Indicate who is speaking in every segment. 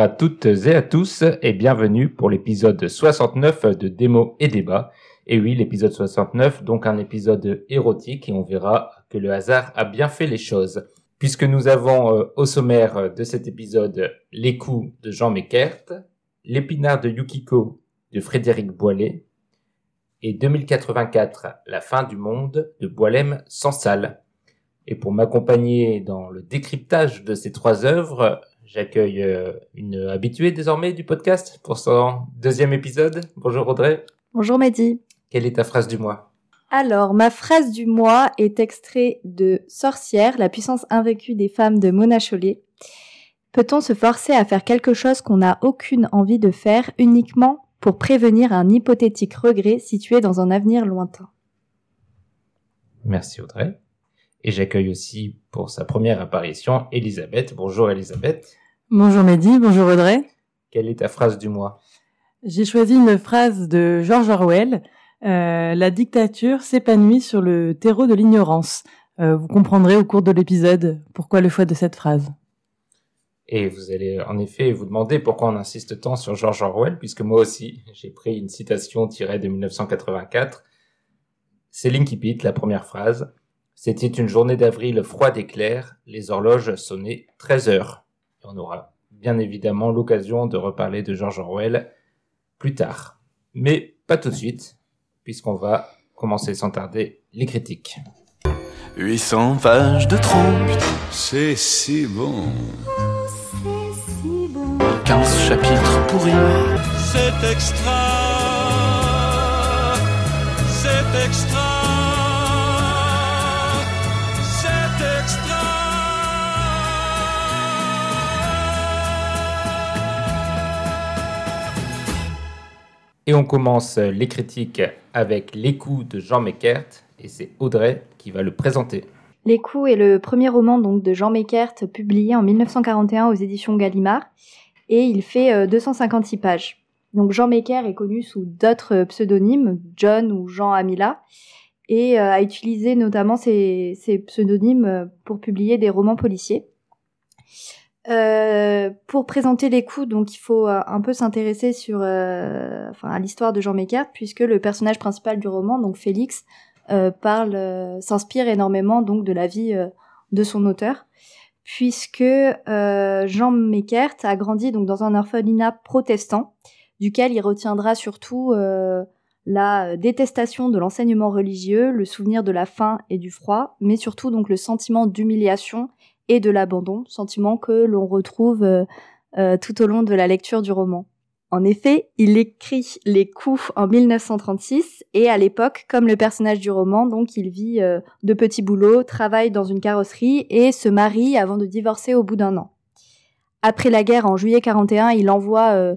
Speaker 1: À toutes et à tous et bienvenue pour l'épisode 69 de Démo et Débat. Et oui, l'épisode 69, donc un épisode érotique et on verra que le hasard a bien fait les choses. Puisque nous avons euh, au sommaire de cet épisode les coups de Jean Meckert, l'épinard de Yukiko de Frédéric Boilet et 2084, la fin du monde de Boilem sans salle. Et pour m'accompagner dans le décryptage de ces trois œuvres, J'accueille euh, une habituée désormais du podcast pour son deuxième épisode. Bonjour Audrey.
Speaker 2: Bonjour Mehdi.
Speaker 1: Quelle est ta phrase du mois?
Speaker 2: Alors, ma phrase du mois est extrait de Sorcière, la puissance invaincue des femmes de Mona Chollet. Peut-on se forcer à faire quelque chose qu'on n'a aucune envie de faire uniquement pour prévenir un hypothétique regret situé dans un avenir lointain?
Speaker 1: Merci Audrey. Et j'accueille aussi pour sa première apparition Elisabeth. Bonjour Elisabeth.
Speaker 3: Bonjour Mehdi, bonjour Audrey.
Speaker 1: Quelle est ta phrase du mois?
Speaker 3: J'ai choisi une phrase de George Orwell. Euh, la dictature s'épanouit sur le terreau de l'ignorance. Euh, vous comprendrez au cours de l'épisode pourquoi le choix de cette phrase.
Speaker 1: Et vous allez en effet vous demander pourquoi on insiste tant sur George Orwell, puisque moi aussi j'ai pris une citation tirée de 1984. C'est l'incipit, la première phrase. C'était une journée d'avril froide et claire, les horloges sonnaient 13 heures on aura bien évidemment l'occasion de reparler de George Orwell plus tard. Mais pas tout de suite, puisqu'on va commencer sans tarder les critiques.
Speaker 4: 800 pages de trop.
Speaker 5: C'est si bon.
Speaker 6: c'est si bon.
Speaker 4: 15 chapitres pourris.
Speaker 5: C'est extra. C'est extra.
Speaker 1: Et on commence les critiques avec Les coups de Jean Meckert, et c'est Audrey qui va le présenter.
Speaker 2: Les est le premier roman donc de Jean Meckert publié en 1941 aux éditions Gallimard et il fait 256 euh, pages. Donc Jean Meckert est connu sous d'autres pseudonymes, John ou Jean Amila, et euh, a utilisé notamment ces, ces pseudonymes euh, pour publier des romans policiers. Euh, pour présenter les coups, donc il faut euh, un peu s'intéresser sur, euh, enfin, à l'histoire de Jean Meckert, puisque le personnage principal du roman, donc Félix, parle, s'inspire énormément donc de la vie de son auteur, puisque Jean Meckert a grandi donc dans un orphelinat protestant, duquel il retiendra surtout la détestation de l'enseignement religieux, le souvenir de la faim et du froid, mais surtout donc le sentiment d'humiliation et de l'abandon, sentiment que l'on retrouve euh, euh, tout au long de la lecture du roman. En effet, il écrit les coups en 1936 et à l'époque, comme le personnage du roman, donc il vit euh, de petits boulots, travaille dans une carrosserie et se marie avant de divorcer au bout d'un an. Après la guerre, en juillet 41, il envoie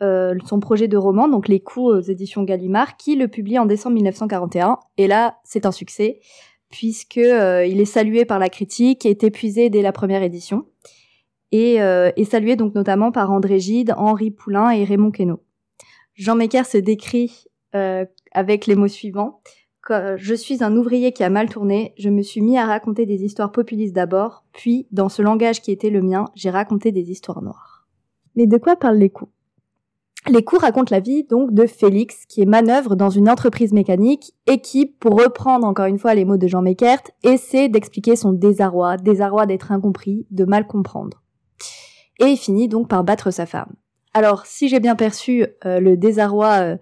Speaker 2: son projet de roman, donc Les coups aux éditions Gallimard, qui le publie en décembre 1941. Et là, c'est un succès puisque euh, il est salué par la critique, est épuisé dès la première édition, et euh, est salué donc notamment par André Gide, Henri Poulain et Raymond Queneau. Jean Mecker se décrit euh, avec les mots suivants. Je suis un ouvrier qui a mal tourné, je me suis mis à raconter des histoires populistes d'abord, puis, dans ce langage qui était le mien, j'ai raconté des histoires noires. Mais de quoi parlent les coups? Les cours racontent la vie donc de Félix, qui est manœuvre dans une entreprise mécanique et qui, pour reprendre encore une fois les mots de Jean Meckert, essaie d'expliquer son désarroi, désarroi d'être incompris, de mal comprendre. Et il finit donc par battre sa femme. Alors, si j'ai bien perçu euh, le désarroi euh,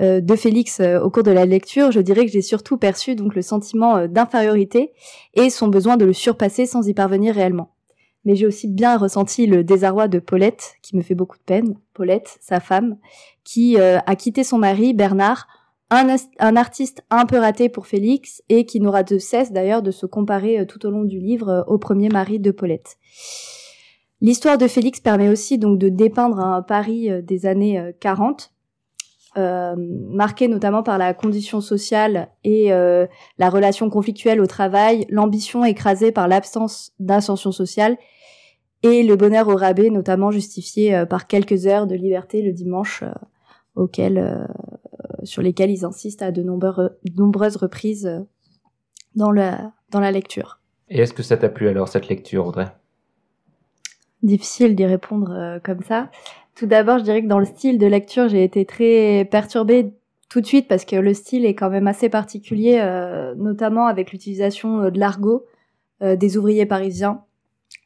Speaker 2: euh, de Félix au cours de la lecture, je dirais que j'ai surtout perçu donc le sentiment d'infériorité et son besoin de le surpasser sans y parvenir réellement mais j'ai aussi bien ressenti le désarroi de Paulette, qui me fait beaucoup de peine. Paulette, sa femme, qui euh, a quitté son mari, Bernard, un, artiste un peu raté pour Félix, et qui n'aura de cesse d'ailleurs de se comparer euh, tout au long du livre euh, au premier mari de Paulette. L'histoire de Félix permet aussi donc de dépeindre un Paris des années 40, marqué notamment par la condition sociale et la relation conflictuelle au travail, l'ambition écrasée par l'absence d'ascension sociale et le bonheur au rabais, notamment justifié euh, par quelques heures de liberté le dimanche, euh, auquel, euh, sur lesquelles ils insistent à de nombreux- nombreuses reprises dans la, dans la lecture.
Speaker 1: Et est-ce que ça t'a plu alors cette lecture, Audrey?
Speaker 2: Difficile d'y répondre comme ça. Tout d'abord, je dirais que dans le style de lecture, j'ai été très perturbée tout de suite parce que le style est quand même assez particulier, euh, notamment avec l'utilisation de l'argot euh, des ouvriers parisiens,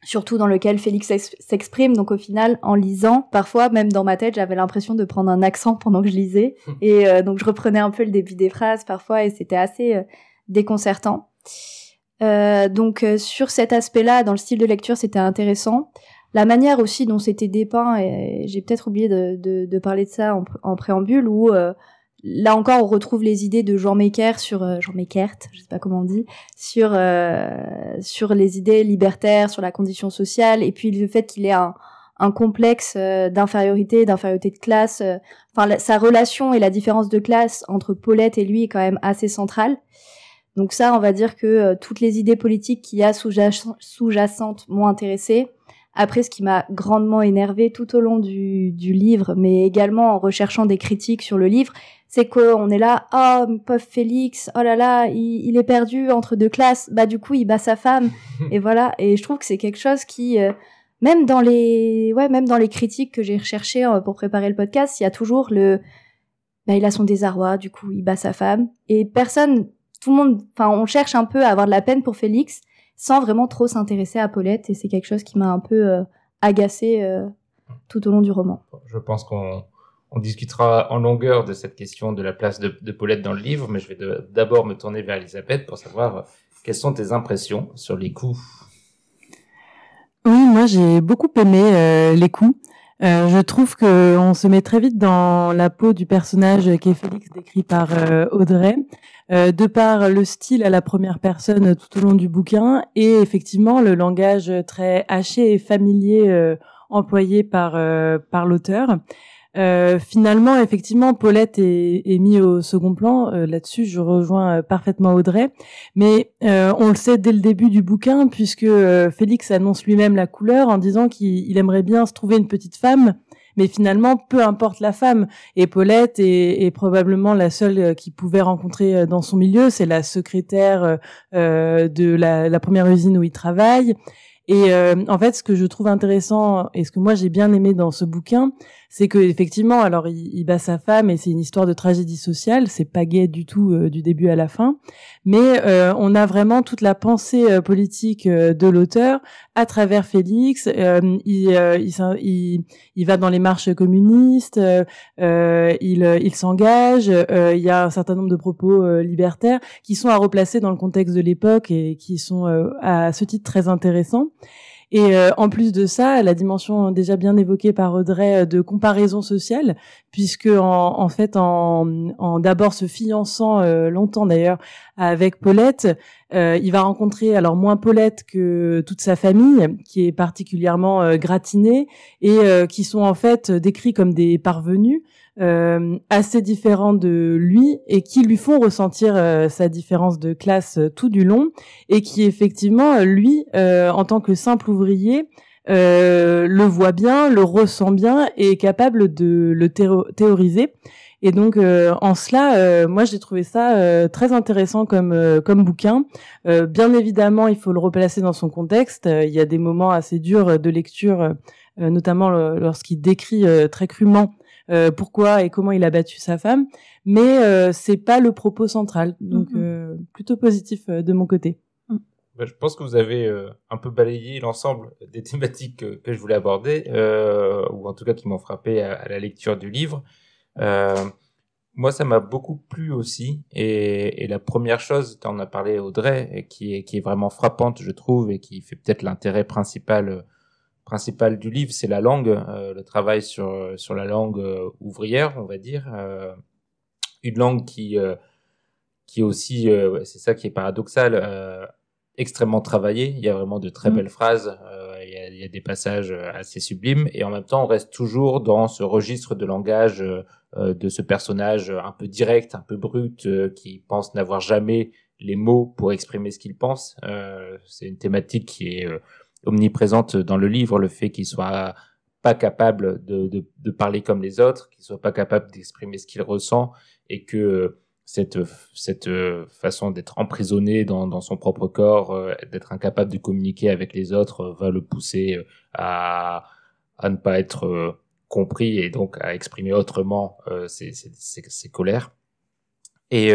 Speaker 2: surtout dans lequel Félix s'ex- s'exprime. Donc au final, en lisant, parfois même dans ma tête, j'avais l'impression de prendre un accent pendant que je lisais, et euh, donc je reprenais un peu le début des phrases parfois, et c'était assez euh, déconcertant. Euh, donc sur cet aspect-là, dans le style de lecture, c'était intéressant. La manière aussi dont c'était dépeint, et j'ai peut-être oublié de, de, de parler de ça en, en préambule, où là encore on retrouve les idées de Jean Mecker sur euh, Jean Meckert, je sais pas comment on dit, sur euh, sur les idées libertaires, sur la condition sociale, et puis le fait qu'il ait un, un complexe euh, d'infériorité, d'infériorité de classe. euh, Enfin, sa relation et la différence de classe entre Paulette et lui est quand même assez centrale. Donc ça, on va dire que toutes les idées politiques qu'il y a sous-jac- sous-jacentes m'ont intéressée. Après, ce qui m'a grandement énervé tout au long du, du livre, mais également en recherchant des critiques sur le livre, c'est qu'on est là, oh, pauvre Félix, oh là là, il, il est perdu entre deux classes, bah du coup, il bat sa femme, et voilà. Et je trouve que c'est quelque chose qui, euh, même dans les, ouais, même dans les critiques que j'ai recherchées euh, pour préparer le podcast, il y a toujours le, bah, il a son désarroi, du coup, il bat sa femme, et personne, tout le monde, enfin, on cherche un peu à avoir de la peine pour Félix, sans vraiment trop s'intéresser à Paulette, et c'est quelque chose qui m'a un peu euh, agacée euh, tout au long du roman.
Speaker 1: Je pense qu'on on discutera en longueur de cette question de la place de, de Paulette dans le livre, mais je vais d'abord me tourner vers Elisabeth pour savoir euh, quelles sont tes impressions sur les coups.
Speaker 3: Oui, moi j'ai beaucoup aimé euh, les coups. Euh, je trouve que on se met très vite dans la peau du personnage qui est Félix, décrit par euh, Audrey, euh, de par le style à la première personne tout au long du bouquin et effectivement le langage très haché et familier euh, employé par par l'auteur. Euh, finalement, effectivement, Paulette est, est mis au second plan. Euh, Là-dessus, je rejoins euh, parfaitement Audrey. Mais euh, on le sait dès le début du bouquin, puisque euh, Félix annonce lui-même la couleur en disant qu'il il aimerait bien se trouver une petite femme. Mais finalement, peu importe la femme. Et Paulette est, est probablement la seule qu'il pouvait rencontrer dans son milieu. C'est la secrétaire de la, la première usine où il travaille. Et euh, en fait, ce que je trouve intéressant et ce que moi j'ai bien aimé dans ce bouquin, c'est que effectivement, alors il, bat sa femme et c'est une histoire de tragédie sociale. C'est pas gai du tout euh, du début à la fin, mais euh, on a vraiment toute la pensée euh, politique euh, de l'auteur à travers Félix. Il, il, il, va dans les marches communistes, il, s'engage. il y a un certain nombre de propos libertaires qui sont à replacer dans le contexte de l'époque et qui sont à ce titre très intéressants. Et euh, en plus de ça, la dimension déjà bien évoquée par Audrey euh, de comparaison sociale, puisque en, en fait, en, en d'abord se fiançant euh, longtemps d'ailleurs avec Paulette, euh, il va rencontrer alors moins Paulette que toute sa famille, qui est particulièrement euh, gratinée et euh, qui sont en fait décrits comme des parvenus euh, assez différents de lui et qui lui font ressentir euh, sa différence de classe euh, tout du long et qui effectivement euh, lui en tant que simple ouvrier le voit bien, le ressent bien et est capable de le théo- théoriser. Et donc euh, en cela, euh, moi j'ai trouvé ça euh, très intéressant comme comme bouquin. Bien évidemment, il faut le replacer dans son contexte. Il y a des moments assez durs de lecture, notamment lorsqu'il décrit très crûment euh, pourquoi et comment il a battu sa femme. Mais euh, c'est pas le propos central. Donc euh, plutôt positif euh, de mon côté.
Speaker 1: Bah, je pense que vous avez euh, un peu balayé l'ensemble des thématiques que, que je voulais aborder, euh, ou en tout cas qui m'ont frappé à, à la lecture du livre. Euh, moi, ça m'a beaucoup plu aussi. Et, et la première chose, tu en as parlé Audrey, et qui est, qui est vraiment frappante, je trouve, et qui fait peut-être l'intérêt principal, euh, principal du livre, c'est la langue, euh, le travail sur, sur la langue euh, ouvrière, on va dire. Euh, une langue qui, qui est aussi, c'est ça qui est paradoxal, extrêmement travaillée. Il y a vraiment de très
Speaker 3: Mm.
Speaker 1: belles phrases. il, y a, il y a des passages assez sublimes. Et en même temps, on reste toujours dans ce registre de langage de ce personnage un peu direct, un peu brut, qui pense n'avoir jamais les mots pour exprimer ce qu'il pense. C'est une thématique qui est omniprésente dans le livre, le fait qu'il soit pas capable de, de, parler comme les autres, qu'il soit pas capable d'exprimer ce qu'il ressent et que cette, cette façon d'être emprisonné dans, dans son propre corps, euh, d'être incapable de communiquer avec les autres, euh, va le pousser euh, à, à ne pas être compris et donc à exprimer autrement ses, ses, colères. Et,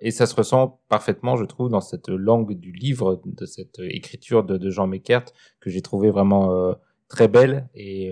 Speaker 1: et ça se ressent parfaitement, je trouve, dans cette langue du livre, de cette écriture de, de Jean Meckert, que j'ai trouvé vraiment très belle et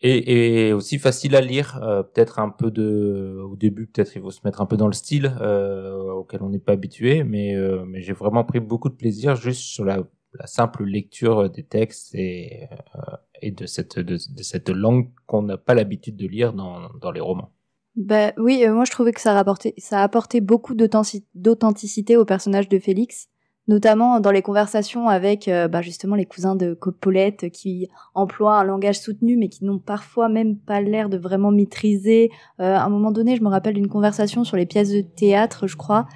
Speaker 1: et, et, aussi facile à lire, euh, peut-être un peu de, au début peut-être il faut se mettre un peu dans le style euh, auquel on n'est pas habitué, mais, euh, mais j'ai vraiment pris beaucoup de plaisir juste sur la, la simple lecture des textes et, euh, et de cette de, de cette langue qu'on n'a pas l'habitude de lire dans, dans les romans.
Speaker 2: Bah oui, euh, moi je trouvais que ça rapportait, ça apportait beaucoup d'authenticité au personnage de Félix notamment dans les conversations avec euh, bah, justement les cousins de Paulette qui emploient un langage soutenu mais qui n'ont parfois même pas l'air de vraiment maîtriser. Euh, à un moment donné, je me rappelle d'une conversation sur les pièces de théâtre, je crois,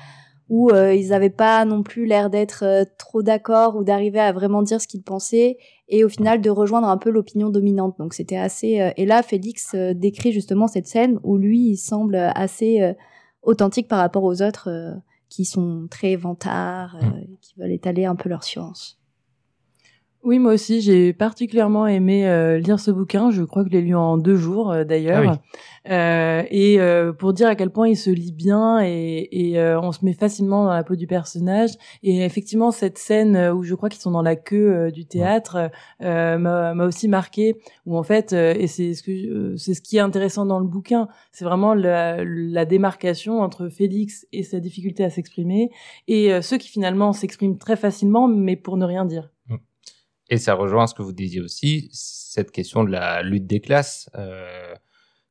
Speaker 2: où euh, ils n'avaient pas non plus l'air d'être euh, trop d'accord ou d'arriver à vraiment dire ce qu'ils pensaient et au final de rejoindre un peu l'opinion dominante. Donc c'était assez... Euh, et là, Félix décrit justement cette scène où lui, il semble assez authentique par rapport aux autres qui sont très vantards, euh, mm. qui veulent étaler un peu leur science.
Speaker 3: Oui, moi aussi, j'ai particulièrement aimé euh, lire ce bouquin. Je crois que je l'ai lu en deux jours, euh, d'ailleurs. Ah euh, et euh, pour dire à quel point il se lit bien et, et on se met facilement dans la peau du personnage. Et effectivement, cette scène où je crois qu'ils sont dans la queue du théâtre m'a aussi marqué. Où en fait, et c'est ce que c'est ce qui est intéressant dans le bouquin, c'est vraiment la, la, démarcation entre Félix et sa difficulté à s'exprimer et ceux qui finalement s'expriment très facilement, mais pour ne rien dire.
Speaker 1: Et ça rejoint ce que vous disiez aussi, cette question de la lutte des classes euh,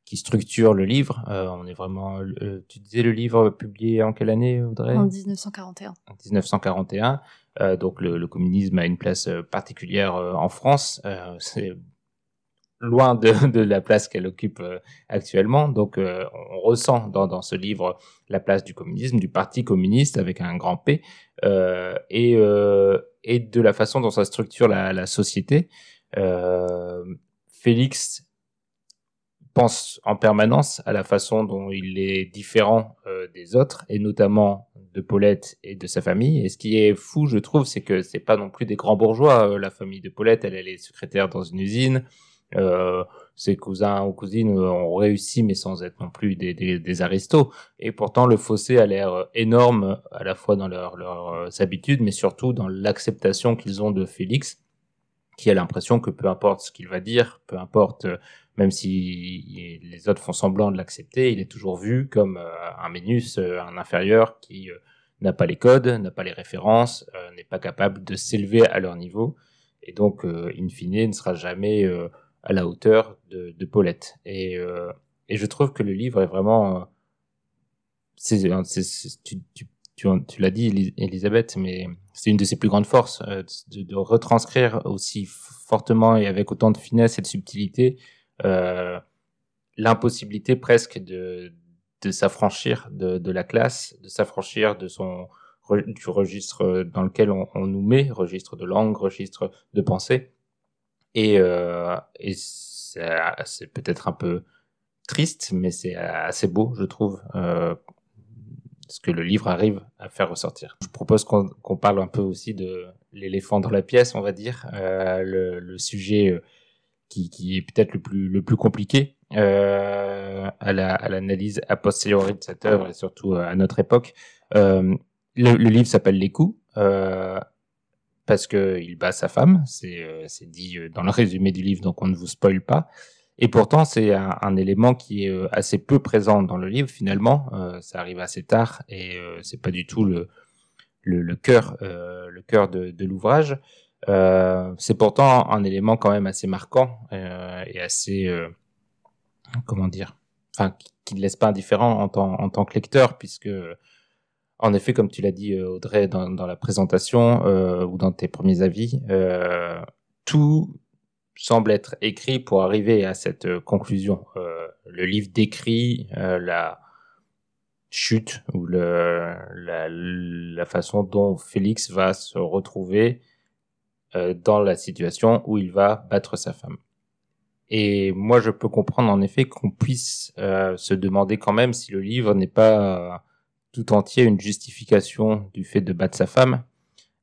Speaker 1: qui structure le livre. Euh, on est vraiment. Euh, tu disais le livre publié en quelle année, Audrey?
Speaker 2: En 1941.
Speaker 1: En 1941. Euh, donc le, le, communisme a une place euh, particulière euh, en France. C'est loin de, de la place qu'elle occupe actuellement. Donc on ressent dans, dans ce livre la place du communisme, du parti communiste avec un grand P. et et de la façon dont ça structure la, société. Euh, Félix pense en permanence à la façon dont il est différent euh, des autres, et notamment de Paulette et de sa famille. Et ce qui est fou, je trouve, c'est que c'est pas non plus des grands bourgeois. Euh, la famille de Paulette, elle, elle est secrétaire dans une usine. Euh, ses cousins ou cousines ont réussi, mais sans être non plus des, des, des aristos. Et pourtant, le fossé a l'air énorme, à la fois dans leurs leur, habitudes, mais surtout dans l'acceptation qu'ils ont de Félix, qui a l'impression que peu importe ce qu'il va dire, peu importe, même si les autres font semblant de l'accepter, il est toujours vu comme un Ménus, un inférieur qui n'a pas les codes, n'a pas les références, n'est pas capable de s'élever à leur niveau, et donc, in fine, ne sera jamais à la hauteur de, de Paulette. Et, euh, et je trouve que le livre est vraiment... Euh, c'est, tu, tu, tu, tu l'as dit, Elisabeth, mais c'est une de ses plus grandes forces, euh, de, de, retranscrire aussi fortement et avec autant de finesse et de subtilité euh, l'impossibilité presque de, de s'affranchir de, de la classe, de s'affranchir de son du registre dans lequel on, on nous met, registre de langue, registre de pensée, et, euh, et c'est peut-être un peu triste, mais c'est assez beau, je trouve, euh, ce que le livre arrive à faire ressortir. Je propose qu'on qu parle un peu aussi de l'éléphant dans la pièce, on va dire, euh, le, le, sujet euh, qui, qui est peut-être le plus, le plus compliqué euh, à l'analyse la, à a posteriori de cette œuvre et surtout à notre époque. Euh, le, le, livre s'appelle Les coups. Parce qu'il bat sa femme, c'est euh, dit euh, dans le résumé du livre, donc on ne vous spoile pas. Et pourtant, c'est un, élément qui est euh, assez peu présent dans le livre finalement. Ça arrive assez tard et euh, c'est pas du tout le cœur le cœur de, l'ouvrage. c'est pourtant un élément quand même assez marquant et assez comment dire, enfin qui ne laisse pas indifférent en tant que lecteur puisque en effet, comme tu l'as dit, euh, Audrey, dans, la présentation euh, ou dans tes premiers avis, euh, tout semble être écrit pour arriver à cette conclusion. Le livre décrit la chute ou la, façon dont Félix va se retrouver dans la situation où il va battre sa femme. Et moi, je peux comprendre en effet qu'on puisse se demander quand même si le livre n'est pas tout entier une justification du fait de battre sa femme,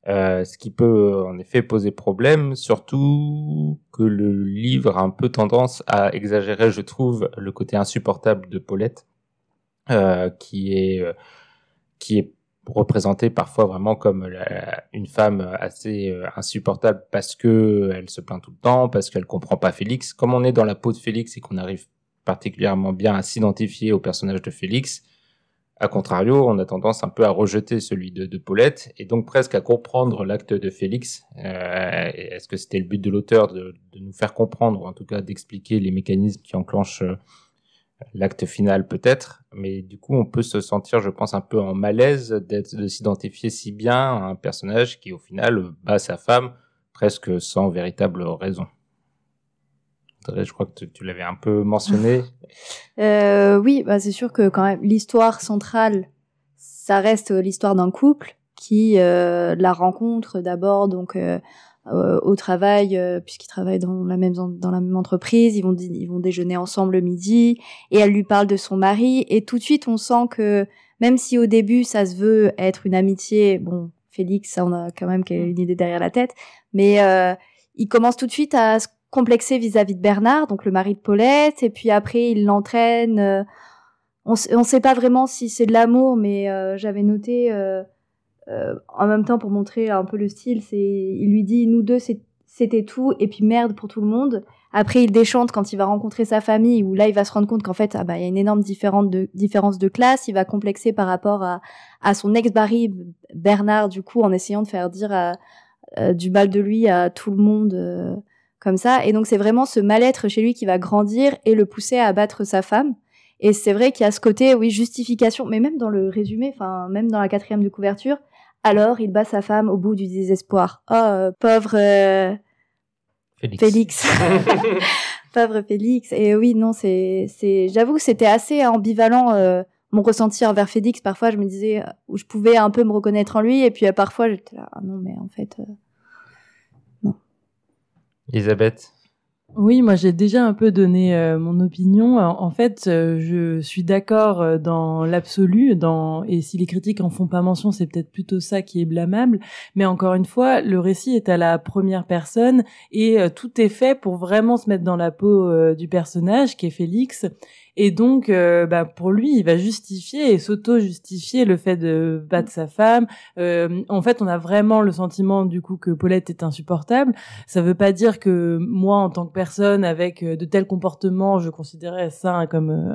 Speaker 1: euh, ce qui peut en effet poser problème, surtout que le livre a un peu tendance à exagérer, je trouve, le côté insupportable de Paulette, euh, qui est euh, qui est représentée parfois vraiment comme une femme assez euh, insupportable parce que elle se plaint tout le temps, parce qu'elle comprend pas Félix. Comme on est dans la peau de Félix et qu'on arrive particulièrement bien à s'identifier au personnage de Félix, a contrario, on a tendance un peu à rejeter celui de, Paulette et donc presque à comprendre l'acte de Félix. Euh, Est-ce que c'était le but de l'auteur de, de nous faire comprendre, ou en tout cas d'expliquer les mécanismes qui enclenchent euh, l'acte final peut-être, mais du coup on peut se sentir, je pense, un peu en malaise de s'identifier si bien à un personnage qui au final bat sa femme presque sans véritable raison. Je crois que tu, l'avais un peu mentionné.
Speaker 2: Euh, oui, bah c'est sûr que quand même l'histoire centrale, ça reste euh, l'histoire d'un couple qui euh, la rencontre d'abord donc au travail puisqu'ils travaillent dans la même dans la même entreprise, ils vont ils vont déjeuner ensemble le midi et elle lui parle de son mari et tout de suite on sent que même si au début ça se veut être une amitié, bon Félix, ça on a quand même une idée derrière la tête, mais il commence tout de suite à se complexé vis-à-vis de Bernard, donc le mari de Paulette, et puis après il l'entraîne. euh, on on sait pas vraiment si c'est de l'amour, mais euh, j'avais noté euh, euh, en même temps pour montrer un peu le style, c'est il lui dit nous deux c'était tout et puis merde pour tout le monde. Après il déchante quand il va rencontrer sa famille où là il va se rendre compte qu'en fait ah bah il y a une énorme différence de différence de classe, il va complexer par rapport à à son ex-mari Bernard du coup en essayant de faire dire à- euh, du mal de lui à tout le monde. Comme ça. Et donc c'est vraiment ce mal-être chez lui qui va grandir et le pousser à abattre sa femme. Et c'est vrai qu'il y a ce côté, oui, justification, mais même dans le résumé, enfin même dans la quatrième de couverture, alors il bat sa femme au bout du désespoir. Oh, euh, pauvre euh,
Speaker 1: Félix.
Speaker 2: Félix. pauvre Félix. Et oui, non, c'est, c'est, j'avoue que c'était assez ambivalent. euh, mon ressenti envers Félix, parfois je me disais, euh, où je pouvais un peu me reconnaître en lui, et puis euh, parfois j'étais là, ah non, mais en fait,
Speaker 1: Elisabeth.
Speaker 3: Oui, moi j'ai déjà un peu donné euh, mon opinion. En, fait, euh, je suis d'accord euh, dans l'absolu, dans et si les critiques en font pas mention, c'est peut-être plutôt ça qui est blâmable. Mais encore une fois, le récit est à la première personne et tout est fait pour vraiment se mettre dans la peau du personnage qui est Félix. Et donc, euh, bah, pour lui, il va justifier et s'auto-justifier le fait de battre sa femme. Euh, en fait, on a vraiment le sentiment du coup que Paulette est insupportable. Ça veut pas dire que moi, en tant que personne avec euh, de tels comportements, je considérais ça comme euh,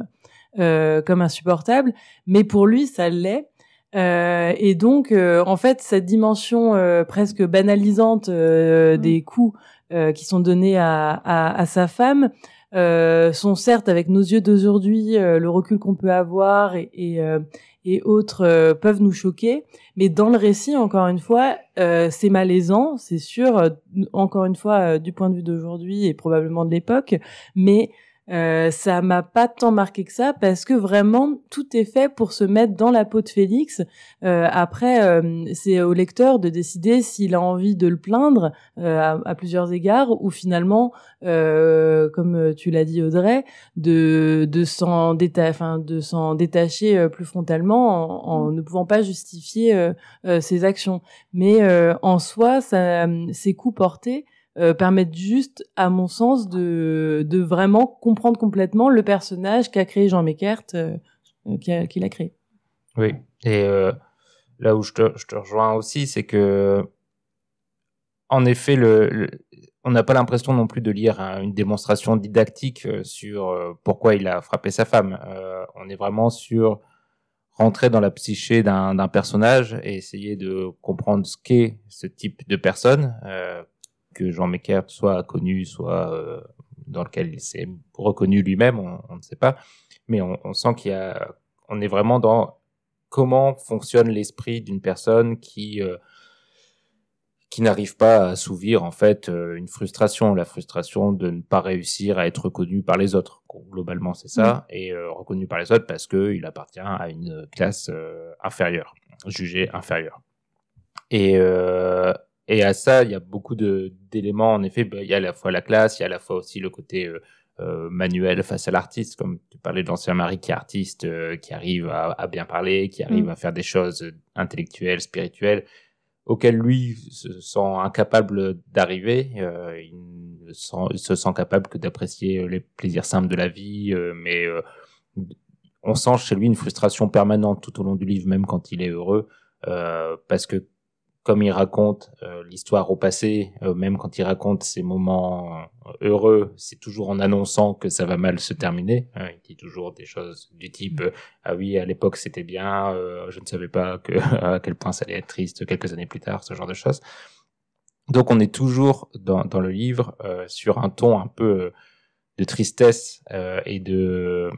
Speaker 3: euh, comme insupportable, mais pour lui, ça l'est. Euh, et donc, euh, en fait, cette dimension euh, presque banalisante euh,
Speaker 2: Mm.
Speaker 3: des coups euh, qui sont donnés à, à, à sa femme euh, sont certes avec nos yeux d'aujourd'hui, euh, le recul qu'on peut avoir et, euh, et autres euh, peuvent nous choquer, mais dans le récit, encore une fois, euh, c'est malaisant, c'est sûr, euh, encore une fois, du point de vue d'aujourd'hui et probablement de l'époque, mais euh, ça m'a pas tant marqué que ça parce que vraiment tout est fait pour se mettre dans la peau de Félix. Euh, après, euh, c'est au lecteur de décider s'il a envie de le plaindre euh, à, à plusieurs égards ou finalement, euh, comme tu l'as dit Audrey, de de s'en déta détacher plus frontalement en, en ne pouvant pas justifier ses actions. Mais euh, en soi, ça, ces coups portés euh, permettent juste, à mon sens, de, vraiment comprendre complètement le personnage qu'a créé Jean Meckert, euh, euh, qu'il a, qu'il créé.
Speaker 1: Oui. Et là où je te, rejoins aussi, c'est que, en effet, le, on n'a pas l'impression non plus de lire un- une démonstration didactique sur pourquoi il a frappé sa femme. On est vraiment sur rentrer dans la psyché d'un personnage et essayer de comprendre ce qu'est ce type de personne, que Jean Meckert soit connu, soit euh, dans lequel il s'est reconnu lui-même, on, on ne sait pas. Mais on, on sent qu'il y a, on est vraiment dans comment fonctionne l'esprit d'une personne qui euh, qui n'arrive pas à assouvir en fait euh, une frustration, la frustration de ne pas réussir à être reconnu par les autres. Globalement, c'est ça, et euh, reconnu par les autres parce que il appartient à une classe euh, inférieure, jugée inférieure. Et et à ça, il y a beaucoup d'éléments. En effet, bah, il y a à la fois la classe, il y a à la fois aussi le côté euh, euh, manuel face à l'artiste, comme tu parlais de l'ancien mari qui est artiste, euh, qui arrive à, à bien parler, qui arrive
Speaker 2: Mm.
Speaker 1: à faire des choses intellectuelles, spirituelles, auxquelles lui se sent incapable d'arriver. Euh, il, il se sent capable que d'apprécier les plaisirs simples de la vie, mais on sent chez lui une frustration permanente tout au long du livre, même quand il est heureux, parce que comme il raconte euh, l'histoire au passé, euh, même quand il raconte ses moments euh, heureux, c'est toujours en annonçant que ça va mal se terminer. hein. il dit toujours des choses du type euh, ah oui à l'époque c'était bien, euh, je ne savais pas que à quel point ça allait être triste quelques années plus tard, ce genre de choses. Donc on est toujours dans, dans le livre euh, sur un ton un peu de tristesse et de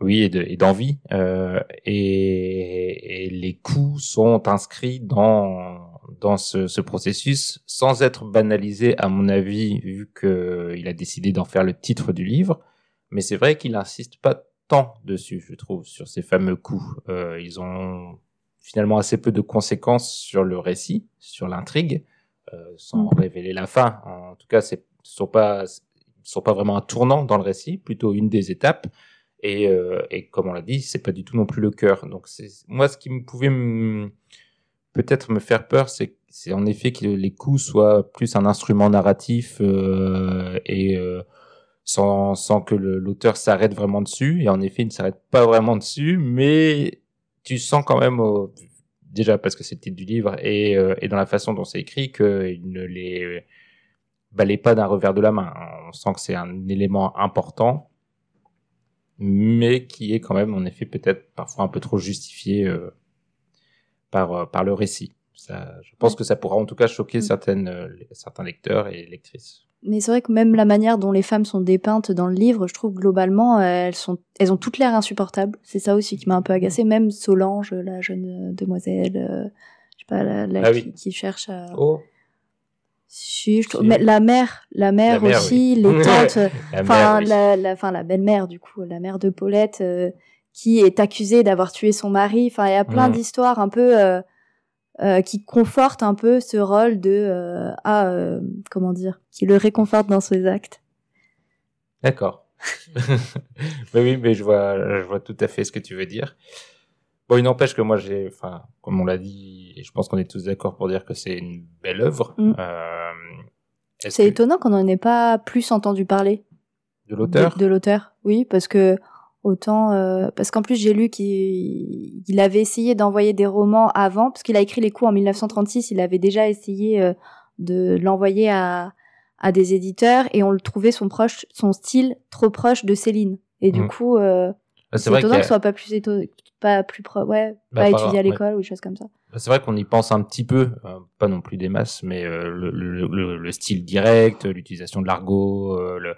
Speaker 1: oui et de- et d'envie euh, et, et les coups sont inscrits dans dans ce, ce processus sans être banalisés à mon avis vu que il a décidé d'en faire le titre du livre. Mais c'est vrai qu'il insiste pas tant dessus je trouve sur ces fameux coups Euh, ils ont finalement assez peu de conséquences sur le récit sur l'intrigue euh, sans
Speaker 2: Mm.
Speaker 1: révéler la fin. En tout cas ce sont pas sont pas vraiment un tournant dans le récit plutôt une des étapes et, euh, et comme on l'a dit, c'est pas du tout non plus le cœur. Donc moi ce qui me pouvait peut-être me faire peur, c'est en effet que les coups soient plus un instrument narratif euh, et euh, sans, sans que l'auteur s'arrête vraiment dessus. Et en effet, il ne s'arrête pas vraiment dessus, mais tu sens quand même au- déjà parce que c'est le titre du livre et, euh, et dans la façon dont c'est écrit qu'il ne les balaye pas d'un revers de la main. On sent que c'est un élément important mais qui est quand même en effet peut-être parfois un peu trop justifié euh, par euh, par le récit. Ça, je pense que ça pourra en tout cas choquer
Speaker 2: Mm.
Speaker 1: certaines euh, certains lecteurs et lectrices.
Speaker 2: Mais c'est vrai que même la manière dont les femmes sont dépeintes dans le livre, je trouve globalement, euh, elles sont, elles ont toutes l'air insupportables. C'est ça aussi qui m'a un peu agacée. Même Solange, la jeune demoiselle, euh, je sais pas, la, la-
Speaker 1: Ah
Speaker 2: qui,
Speaker 1: oui.
Speaker 2: qui cherche à.
Speaker 1: Oh,
Speaker 2: Si, je trouve-
Speaker 1: Si.
Speaker 2: mais la mère, la mère,
Speaker 1: La mère,
Speaker 2: aussi,
Speaker 1: oui.
Speaker 2: les tantes.
Speaker 1: la
Speaker 2: Enfin,
Speaker 1: oui.
Speaker 2: la, la, enfin, la belle-mère, du coup, la mère de Paulette, euh, qui est accusée d'avoir tué son mari. Enfin, il y a plein d'histoires un peu euh, euh, qui confortent un peu ce rôle de ah, comment dire, qui le réconforte dans ses actes.
Speaker 1: D'accord. mais oui, mais je vois, je vois tout à fait ce que tu veux dire. Bon, il n'empêche que moi, j'ai, enfin, comme on l'a dit, je pense qu'on est tous d'accord pour dire que c'est une belle œuvre.
Speaker 2: Mm.
Speaker 1: Euh,
Speaker 2: C'est
Speaker 1: que-
Speaker 2: étonnant qu'on n'en ait pas plus entendu parler
Speaker 1: de l'auteur.
Speaker 2: de, de l'auteur. Oui, parce que autant euh, parce qu'en plus j'ai lu qu'il il avait essayé d'envoyer des romans avant parce qu'il a écrit les coups en 1936, il avait déjà essayé euh, de l'envoyer à à des éditeurs et on le trouvait son proche son style trop proche de Céline. Et du
Speaker 1: Mhm.
Speaker 2: coup euh,
Speaker 1: Ah,
Speaker 2: c'est étonnant
Speaker 1: qu'il
Speaker 2: ce soit pas plus éto- pas plus pro ouais,
Speaker 1: Bah,
Speaker 2: pas étudié à
Speaker 1: ouais.
Speaker 2: l'école ou des choses comme ça.
Speaker 1: C'est vrai qu'on y pense un petit peu, euh, pas non plus des masses, mais euh, le, le, le- le style direct, l'utilisation de l'argot, euh,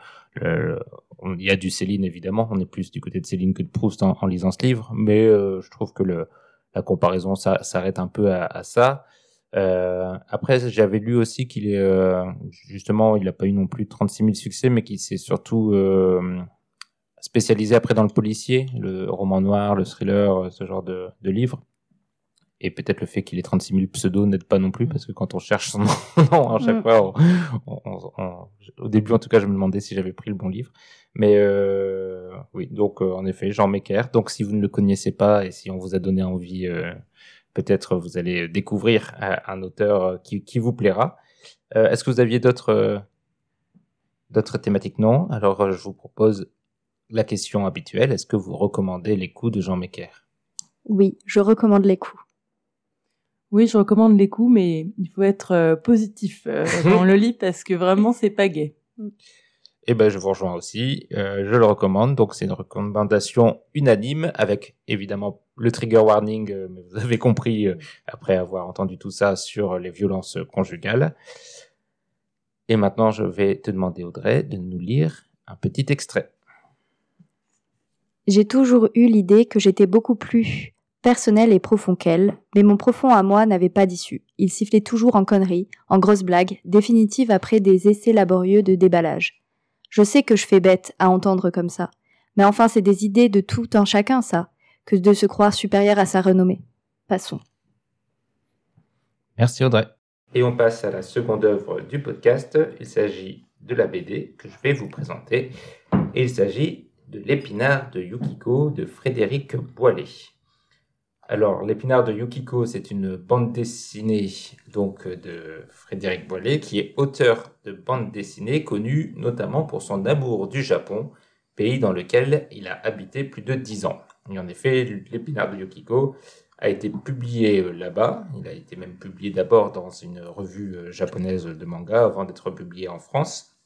Speaker 1: il y a du Céline évidemment, on est plus du côté de Céline que de Proust en, lisant ce livre, mais je trouve que la comparaison s'arrête un peu à, ça. Après, j'avais lu aussi qu'il est justement, il n'a pas eu non plus 36 000 succès, mais qu'il s'est surtout spécialisé après dans le policier, le roman noir, le thriller, ce genre de, de livres. Et peut-être le fait qu'il ait 36 000 pseudos n'aide pas non plus, parce que quand on cherche son nom à chaque
Speaker 2: Mm.
Speaker 1: fois, on- on- on- au début en tout cas, je me demandais si j'avais pris le bon livre. Mais euh, oui, donc euh, en effet, Jean Mecker. Donc si vous ne le connaissez pas et si on vous a donné envie, euh, peut-être vous allez découvrir euh, un auteur euh, qui, qui vous plaira. Euh, Est-ce que vous aviez d'autres euh, d'autres thématiques? Non. Alors euh, je vous propose la question habituelle. Est-ce que vous recommandez les coups de Jean Mecker?
Speaker 2: Oui, je recommande les coups.
Speaker 3: Oui, je recommande les coups, mais il faut être euh, positif euh, quand on le lit parce que vraiment, c'est pas gai.
Speaker 1: Eh ben, je vous rejoins aussi. Euh, je le recommande. Donc, c'est une recommandation unanime avec évidemment le trigger warning. euh, mais vous avez compris euh, après avoir entendu tout ça sur les violences conjugales. Et maintenant, je vais te demander, Audrey, de nous lire un petit extrait.
Speaker 2: J'ai toujours eu l'idée que j'étais beaucoup plus personnel et profond qu'elle, mais mon profond à moi n'avait pas d'issue. Il sifflait toujours en conneries, en grosses blagues, définitives après des essais laborieux de déballage. Je sais que je fais bête à entendre comme ça, mais enfin c'est des idées de tout un chacun, ça, que de se croire supérieur à sa renommée. Passons.
Speaker 1: Merci Audrey. Et on passe à la seconde œuvre du podcast. Il s'agit de la BD que je vais vous présenter. Et il s'agit de L'épinard de Yukiko de Frédéric Boilet. Alors, L'épinard de Yukiko, c'est une bande dessinée donc de Frédéric Boilet, qui est auteur de bande dessinée connu notamment pour son amour du Japon, pays dans lequel il a habité plus de dix ans. Et en effet, L'épinard de Yukiko a été publié euh, là-bas. Il a été même publié d'abord dans une revue euh, japonaise de manga avant d'être publié en France.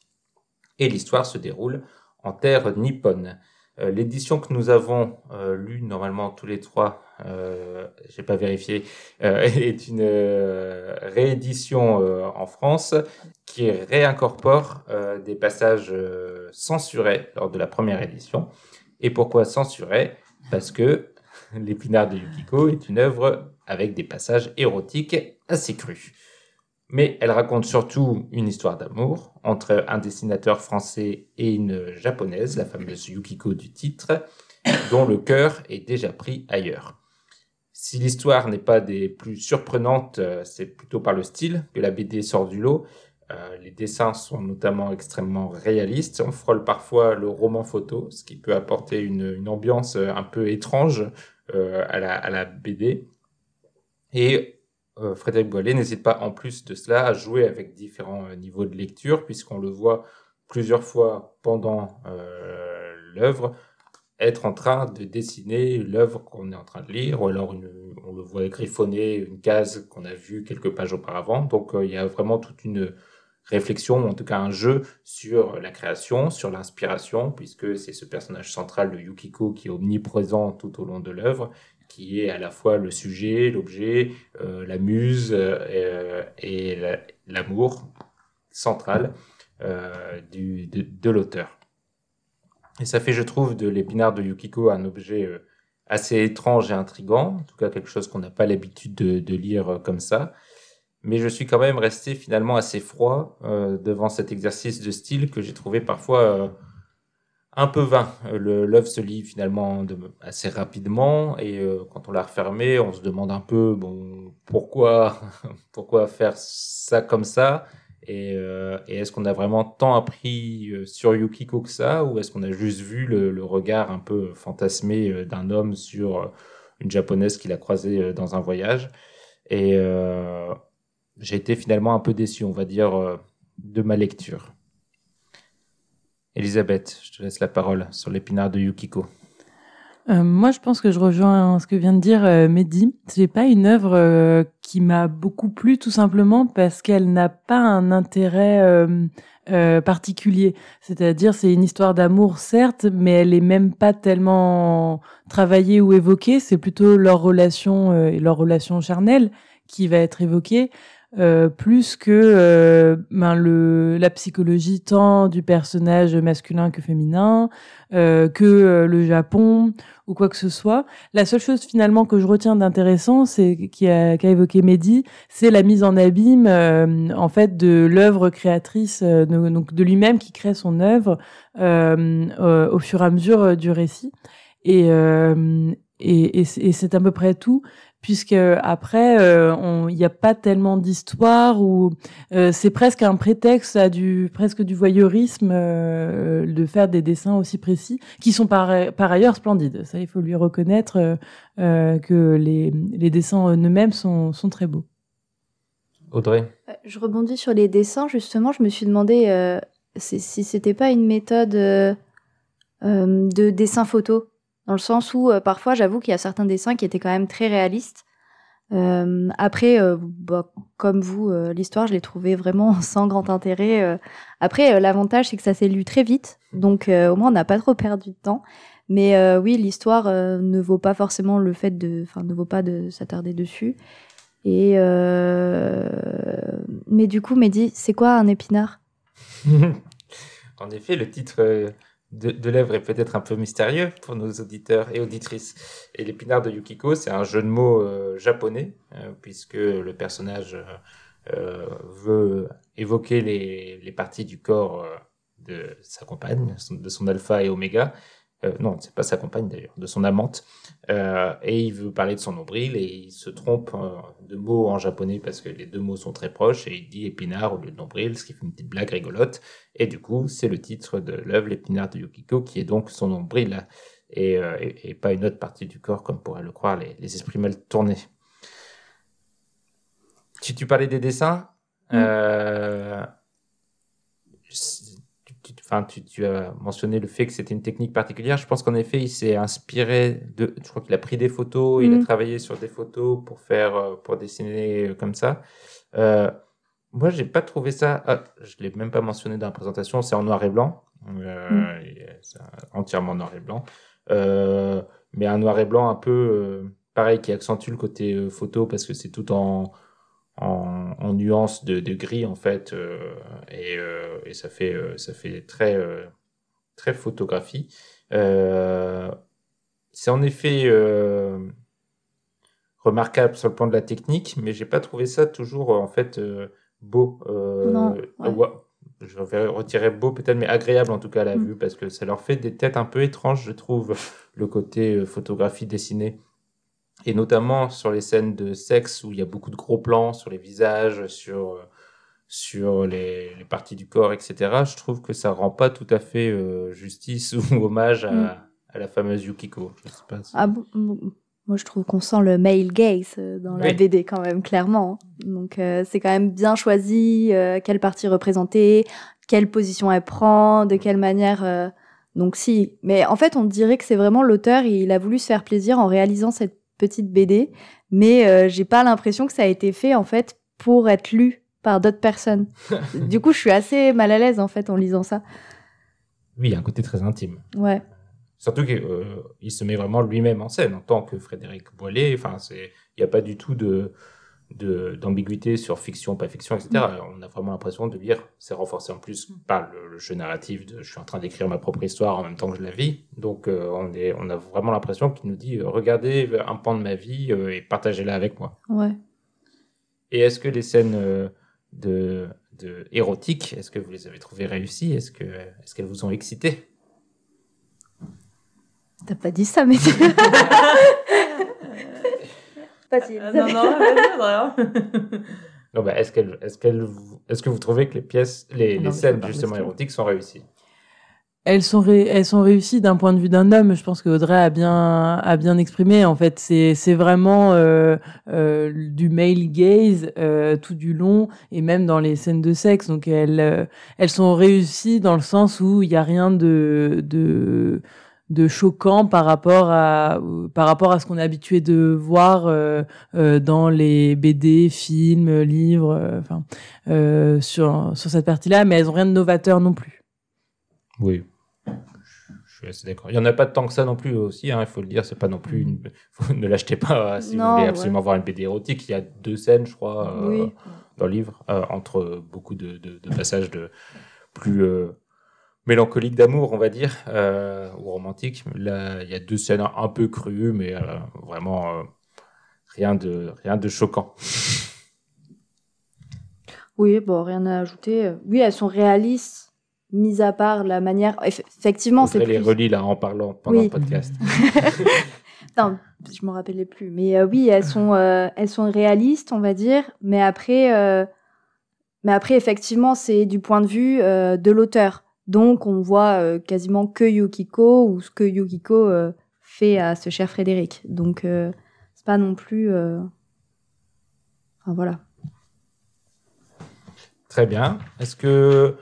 Speaker 1: Et l'histoire se déroule en terre nippone. Euh, L'édition que nous avons euh, lue normalement tous les trois, euh, j'ai pas vérifié, euh, est une euh, réédition en France qui réincorpore des passages censurés lors de la première édition. Et pourquoi censurés? Parce que L'épinard de Yukiko est une œuvre avec des passages érotiques assez crus. Mais elle raconte surtout une histoire d'amour entre un dessinateur français et une japonaise, la fameuse Yukiko du titre, dont le cœur est déjà pris ailleurs. Si l'histoire n'est pas des plus surprenantes, euh, c'est plutôt par le style que la BD sort du lot. Euh, les dessins sont notamment extrêmement réalistes. On frôle parfois le roman photo, ce qui peut apporter une, ambiance euh, un peu étrange à, la, BD. Et Frédéric Boilet n'hésite pas en plus de cela à jouer avec différents niveaux de lecture, puisqu'on le voit plusieurs fois pendant l'œuvre être en train de dessiner l'œuvre qu'on est en train de lire, ou alors une- on le voit griffonner une case qu'on a vue quelques pages auparavant. Donc euh, il y a vraiment toute une réflexion, en tout cas un jeu sur la création, sur l'inspiration, puisque c'est ce personnage central de Yukiko qui est omniprésent tout au long de l'œuvre, qui est à la fois le sujet, l'objet, euh, la muse euh, et la- l'amour central du, de l'auteur. Et ça fait, je trouve, de l'épinard de Yukiko un objet euh, assez étrange et intrigant, en tout cas quelque chose qu'on n'a pas l'habitude de, lire euh, comme ça. Mais je suis quand même resté finalement assez froid euh, devant cet exercice de style que j'ai trouvé parfois un peu vain. L'œuvre se lit finalement assez rapidement et quand on l'a refermé, on se demande un peu bon pourquoi pourquoi faire ça comme ça? Et, euh, et est-ce qu'on a vraiment tant appris euh, sur Yukiko que ça ou est-ce qu'on a juste vu le, regard un peu fantasmé euh, d'un homme sur une japonaise qu'il a croisée dans un voyage? Et j'ai été finalement un peu déçu, on va dire, de ma lecture. Elisabeth, je te laisse la parole sur l'épinard de Yukiko.
Speaker 3: Euh, moi, je pense que je rejoins ce que vient de dire euh, Mehdi. C'est pas une œuvre euh, qui m'a beaucoup plu, tout simplement parce qu'elle n'a pas un intérêt euh, particulier. C'est-à-dire, c'est une histoire d'amour, certes, mais elle est même pas tellement travaillée ou évoquée. C'est plutôt leur relation et leur relation charnelle qui va être évoquée. Euh, plus que euh, ben, le, la psychologie tant du personnage masculin que féminin, euh, que euh, le Japon ou quoi que ce soit. La seule chose finalement que je retiens d'intéressant, c'est qui a, qu'a évoqué Mehdi, c'est la mise en abîme en fait de l'œuvre créatrice, de, donc de lui-même qui crée son œuvre au fur et à mesure du récit. Et, et, et c'est à peu près tout puisque après euh, il n'y a pas tellement d'histoire ou euh, c'est presque un prétexte à du presque du voyeurisme euh, de faire des dessins aussi précis qui sont par, par ailleurs splendides. Ça il faut lui reconnaître que les, les dessins en eux-mêmes sont, sont très beaux.
Speaker 1: Audrey.
Speaker 2: Je rebondis sur les dessins, justement, je me suis demandé euh, si c'était pas une méthode de dessin photo, dans le sens où euh, parfois j'avoue qu'il y a certains dessins qui étaient quand même très réalistes. Euh, après, euh, bah, comme vous, l'histoire, je l'ai trouvée vraiment sans grand intérêt. Après, l'avantage, c'est que ça s'est lu très vite, donc au moins on n'a pas trop perdu de temps. Mais oui, l'histoire ne vaut pas forcément le fait de, enfin, ne vaut pas de s'attarder dessus. Et mais du coup, Mehdi, c'est quoi un épinard?
Speaker 1: En effet, le titre de, de l'œuvre est peut-être un peu mystérieux pour nos auditeurs et auditrices. Et l'épinard de Yukiko, c'est un jeu de mots euh, japonais, euh, puisque le personnage euh, veut évoquer les, les parties du corps euh, de sa compagne, de son alpha et oméga. Euh, non, c'est pas sa compagne d'ailleurs, de son amante. Euh, et il veut parler de son nombril et il se trompe euh, de mots en japonais parce que les deux mots sont très proches et il dit épinard au lieu de nombril, ce qui fait une petite blague rigolote. Et du coup, c'est le titre de l'œuvre, l'épinard de Yukiko, qui est donc son nombril et, euh, et, et pas une autre partie du corps comme pourraient le croire les, les esprits mal tournés. Tu, tu parlais des dessins. Tu- enfin, tu, tu as mentionné le fait que c'était une technique particulière. Je pense qu'en effet, il s'est inspiré de. Je crois qu'il a pris des photos, il a
Speaker 2: Mm.
Speaker 1: travaillé sur des photos pour faire, euh, pour dessiner euh, comme ça. Euh, moi, j'ai pas trouvé ça. ah, je l'ai même pas mentionné dans la présentation. C'est en noir et blanc. Euh, c'est entièrement noir et blanc. Euh, mais un noir et blanc un peu pareil qui accentue le côté photo parce que c'est tout en en, en nuances de, de gris en fait euh, et, euh, et ça fait euh, ça fait très très photographie c'est en effet remarquable sur le plan de la technique mais j'ai pas trouvé ça toujours en fait euh, beau euh,
Speaker 2: Non, ouais.
Speaker 1: ouais, je vais retirer beau peut-être mais agréable en tout cas à la
Speaker 2: Mm.
Speaker 1: vue parce que ça leur fait des têtes un peu étranges je trouve le côté photographie dessinée et notamment sur les scènes de sexe où il y a beaucoup de gros plans sur les visages, sur, euh, sur les, les parties du corps, etc. Je trouve que ça rend pas tout à fait euh, justice ou hommage à,
Speaker 2: Mm.
Speaker 1: à la fameuse Yukiko. Je sais pas si-
Speaker 2: Ah moi je trouve qu'on sent le male gaze euh, dans la
Speaker 1: Oui.
Speaker 2: BD quand même clairement. Donc euh, c'est quand même bien choisi euh, quelle partie représenter, quelle position elle prend, de quelle manière. Donc si, mais en fait on dirait que c'est vraiment l'auteur, il a voulu se faire plaisir en réalisant cette petite BD, mais euh, j'ai pas l'impression que ça a été fait en fait pour être lu par d'autres personnes. du coup je suis assez mal à l'aise en fait en lisant ça.
Speaker 1: Oui, il y a un côté très intime.
Speaker 2: Ouais.
Speaker 1: Surtout qu'il se met vraiment lui-même en scène en tant que Frédéric Boilet. Enfin, il n'y a pas du tout de- d'ambiguïté sur fiction, pas fiction, etc. On a vraiment l'impression de lire, c'est renforcé en plus par le, le jeu narratif de je suis en train d'écrire ma propre histoire en même temps que je la vis. Donc euh, on, est, on a vraiment l'impression qu'il nous dit euh, regardez un pan de ma vie euh, et partagez-la avec moi.
Speaker 2: Ouais.
Speaker 1: Et est-ce que les scènes de, de érotiques, est-ce que vous les avez trouvées réussies? Est-ce que est-ce qu'elles vous ont excité
Speaker 2: T'as pas dit ça, mais. Vas-y,
Speaker 3: Euh, non, non, vas-y.
Speaker 1: Non, bah, est-ce qu'elle, est-ce qu'elle, est-ce que vous trouvez que les pièces, les,
Speaker 3: Non,
Speaker 1: les scènes justement érotiques sont réussies?
Speaker 3: Elles sont, ré- elles sont réussies d'un point de vue d'un homme. Je pense que Audrey a bien, a bien exprimé. En fait, c'est, c'est vraiment euh, euh, du male gaze euh, tout du long, et même dans les scènes de sexe. Donc, elles, euh, elles sont réussies dans le sens où il y a rien de, de, de choquant par rapport à, par rapport à ce qu'on est habitué de voir euh, euh, dans les BD, films, livres, euh, enfin, euh, sur, sur cette partie-là. Mais elles ont rien de novateur non plus.
Speaker 1: Oui. Je suis assez d'accord. Il n'y en a pas tant que ça non plus aussi, hein, il faut le dire, c'est pas non plus une... faut- ne l'achetez pas si
Speaker 2: Non,
Speaker 1: vous voulez
Speaker 2: ouais.
Speaker 1: absolument voir une BD érotique. Il y a deux scènes, je crois, euh,
Speaker 2: Oui.
Speaker 1: dans le livre, euh, entre beaucoup de, de- de passages de plus mélancoliques d'amour, on va dire, euh, ou romantiques. Là, il y a deux scènes un peu crues, mais euh, vraiment euh, rien, de, rien de choquant.
Speaker 2: Oui, bon, rien à ajouter. Oui, elles sont réalistes, mis à part la manière. Eff- Effectivement, c'est
Speaker 1: les
Speaker 2: plus.
Speaker 1: relis là en parlant pendant
Speaker 2: Oui.
Speaker 1: le podcast.
Speaker 2: Non, je m'en rappelais plus. Mais oui, elles sont, elles sont réalistes, on va dire. Mais après, mais après, effectivement, c'est du point de vue de l'auteur. Donc, on voit euh, quasiment que Yukiko ou ce que Yukiko euh, fait à ce cher Frédéric. Donc, euh, c'est pas non plus. Enfin, voilà.
Speaker 1: Très bien. Est-ce que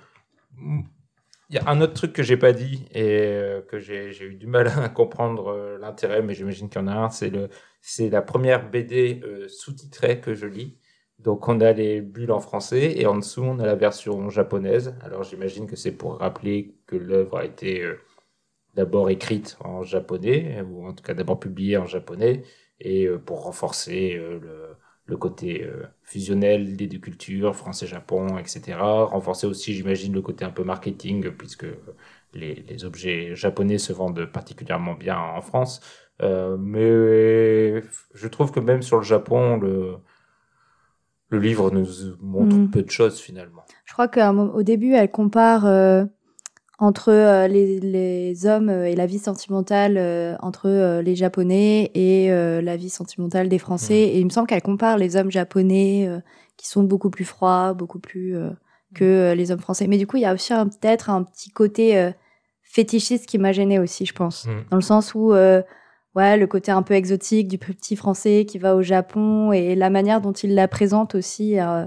Speaker 1: il y a un autre truc que j'ai pas dit et que j'ai eu du mal à comprendre l'intérêt, mais j'imagine qu'il y en a un. C'est la première BD sous-titrée que je lis. Donc on a les bulles en français et en dessous on a la version japonaise. Alors j'imagine que c'est pour rappeler que l'œuvre a été euh, d'abord écrite en japonais ou en tout cas d'abord publiée en japonais et euh, pour renforcer euh, le côté fusionnel des deux cultures, français-japon, etc. Renforcer aussi, j'imagine, le côté un peu marketing, puisque les, les objets japonais se vendent particulièrement bien en France. Mais je trouve que même sur le Japon, le, le livre nous montre
Speaker 2: Mm.
Speaker 1: peu de choses finalement.
Speaker 2: Je crois qu'au début, elle compare euh, entre euh, les, les hommes euh, et la vie sentimentale euh, entre les Japonais et la vie sentimentale des Français. Et il me semble qu'elle compare les hommes japonais qui sont beaucoup plus froids, beaucoup plus que euh, les hommes français. Mais du coup, il y a aussi peut-être un petit côté fétichiste qui m'a gêné aussi, je pense.
Speaker 1: Mm.
Speaker 2: Dans le sens où, ouais, le côté un peu exotique du petit français qui va au Japon et la manière dont il la présente aussi euh,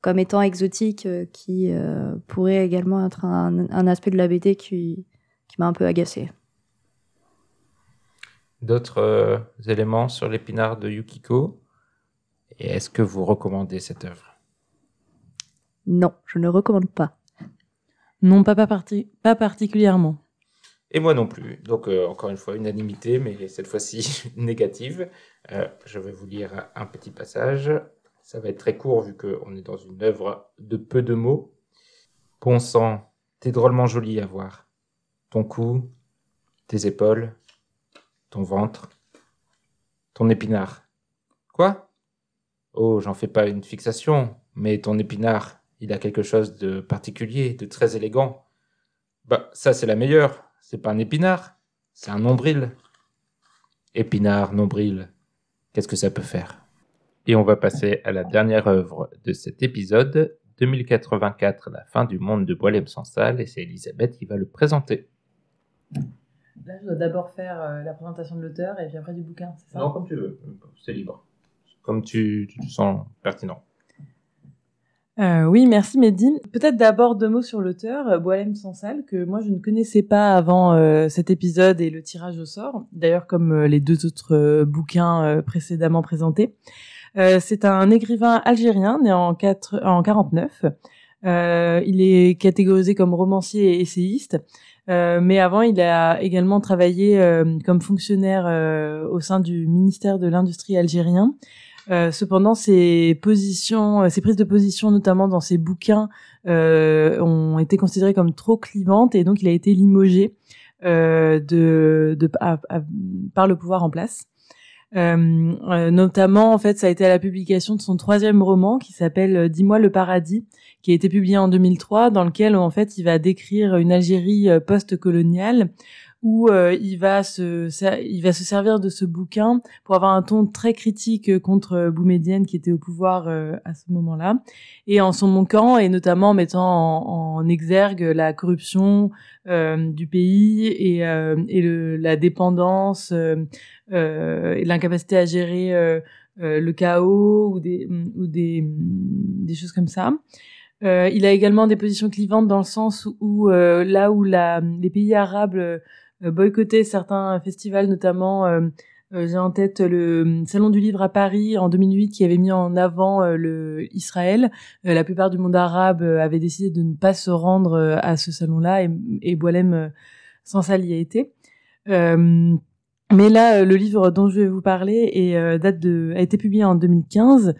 Speaker 2: comme étant exotique, euh, qui euh, pourrait également être un, un aspect de la BD qui, qui m'a un peu agacé.
Speaker 1: D'autres euh, éléments sur l'épinard de Yukiko? Et est-ce que vous recommandez cette œuvre?
Speaker 2: Non, je ne recommande pas.
Speaker 3: Non, pas, pas, parti- pas particulièrement.
Speaker 1: Et moi non plus. Donc, euh, encore une fois, unanimité, mais cette fois-ci négative. Euh, je vais vous lire un petit passage. Ça va être très court vu qu'on est dans une œuvre de peu de mots. Bon sang, t'es drôlement jolie à voir. Ton cou, tes épaules, ton ventre, ton épinard. Quoi? Oh, j'en fais pas une fixation, mais ton épinard, il a quelque chose de particulier, de très élégant. Bah, ça, c'est la meilleure. C'est pas un épinard, c'est un nombril. Épinard, nombril, qu'est-ce que ça peut faire? Et on va passer à la dernière œuvre de cet épisode, 2084, La fin du monde de Boilem sans salle, et c'est Elisabeth qui va le présenter.
Speaker 3: Là, je dois d'abord faire euh, la présentation de l'auteur et puis après du bouquin, c'est ça?
Speaker 1: Non, comme tu veux, c'est libre. Comme tu, tu te sens pertinent.
Speaker 3: Euh, oui, merci Mehdi. Peut-être d'abord deux mots sur l'auteur, euh, Boalem Sansal, que moi je ne connaissais pas avant euh, cet épisode et le tirage au sort, d'ailleurs comme les deux autres bouquins précédemment présentés. C'est un écrivain algérien né en, 4, en 49. Euh, il est catégorisé comme romancier et essayiste. Mais avant, il a également travaillé comme fonctionnaire au sein du ministère de l'Industrie algérien. Euh, cependant, ses positions, euh, ses prises de position, notamment dans ses bouquins, euh, ont été considérées comme trop clivantes et donc il a été limogé euh, de, de par le pouvoir en place. Euh, euh, notamment, en fait, ça a été à la publication de son troisième roman qui s'appelle euh, Dis-moi le paradis, qui a été publié en 2003, dans lequel en fait il va décrire une Algérie euh, post-coloniale où euh, il va se il va se servir de ce bouquin pour avoir un ton très critique contre euh, Boumedienne qui était au pouvoir euh, à ce moment-là et en son manquant et notamment en mettant en, en exergue la corruption euh, du pays et, euh, et le, la dépendance euh, euh, et l'incapacité à gérer euh, euh, le chaos ou des ou des des choses comme ça. Euh, il a également des positions clivantes dans le sens où euh, là où la, les pays arabes euh, boycottaient certains festivals, notamment euh, euh, j'ai en tête le Salon du Livre à Paris en 2008 qui avait mis en avant le Israël. La plupart du monde arabe avait décidé de ne pas se rendre à ce salon-là et, Boilem sans ça y a été. Mais là, le livre dont je vais vous parler est, date de, a été publié en 2015.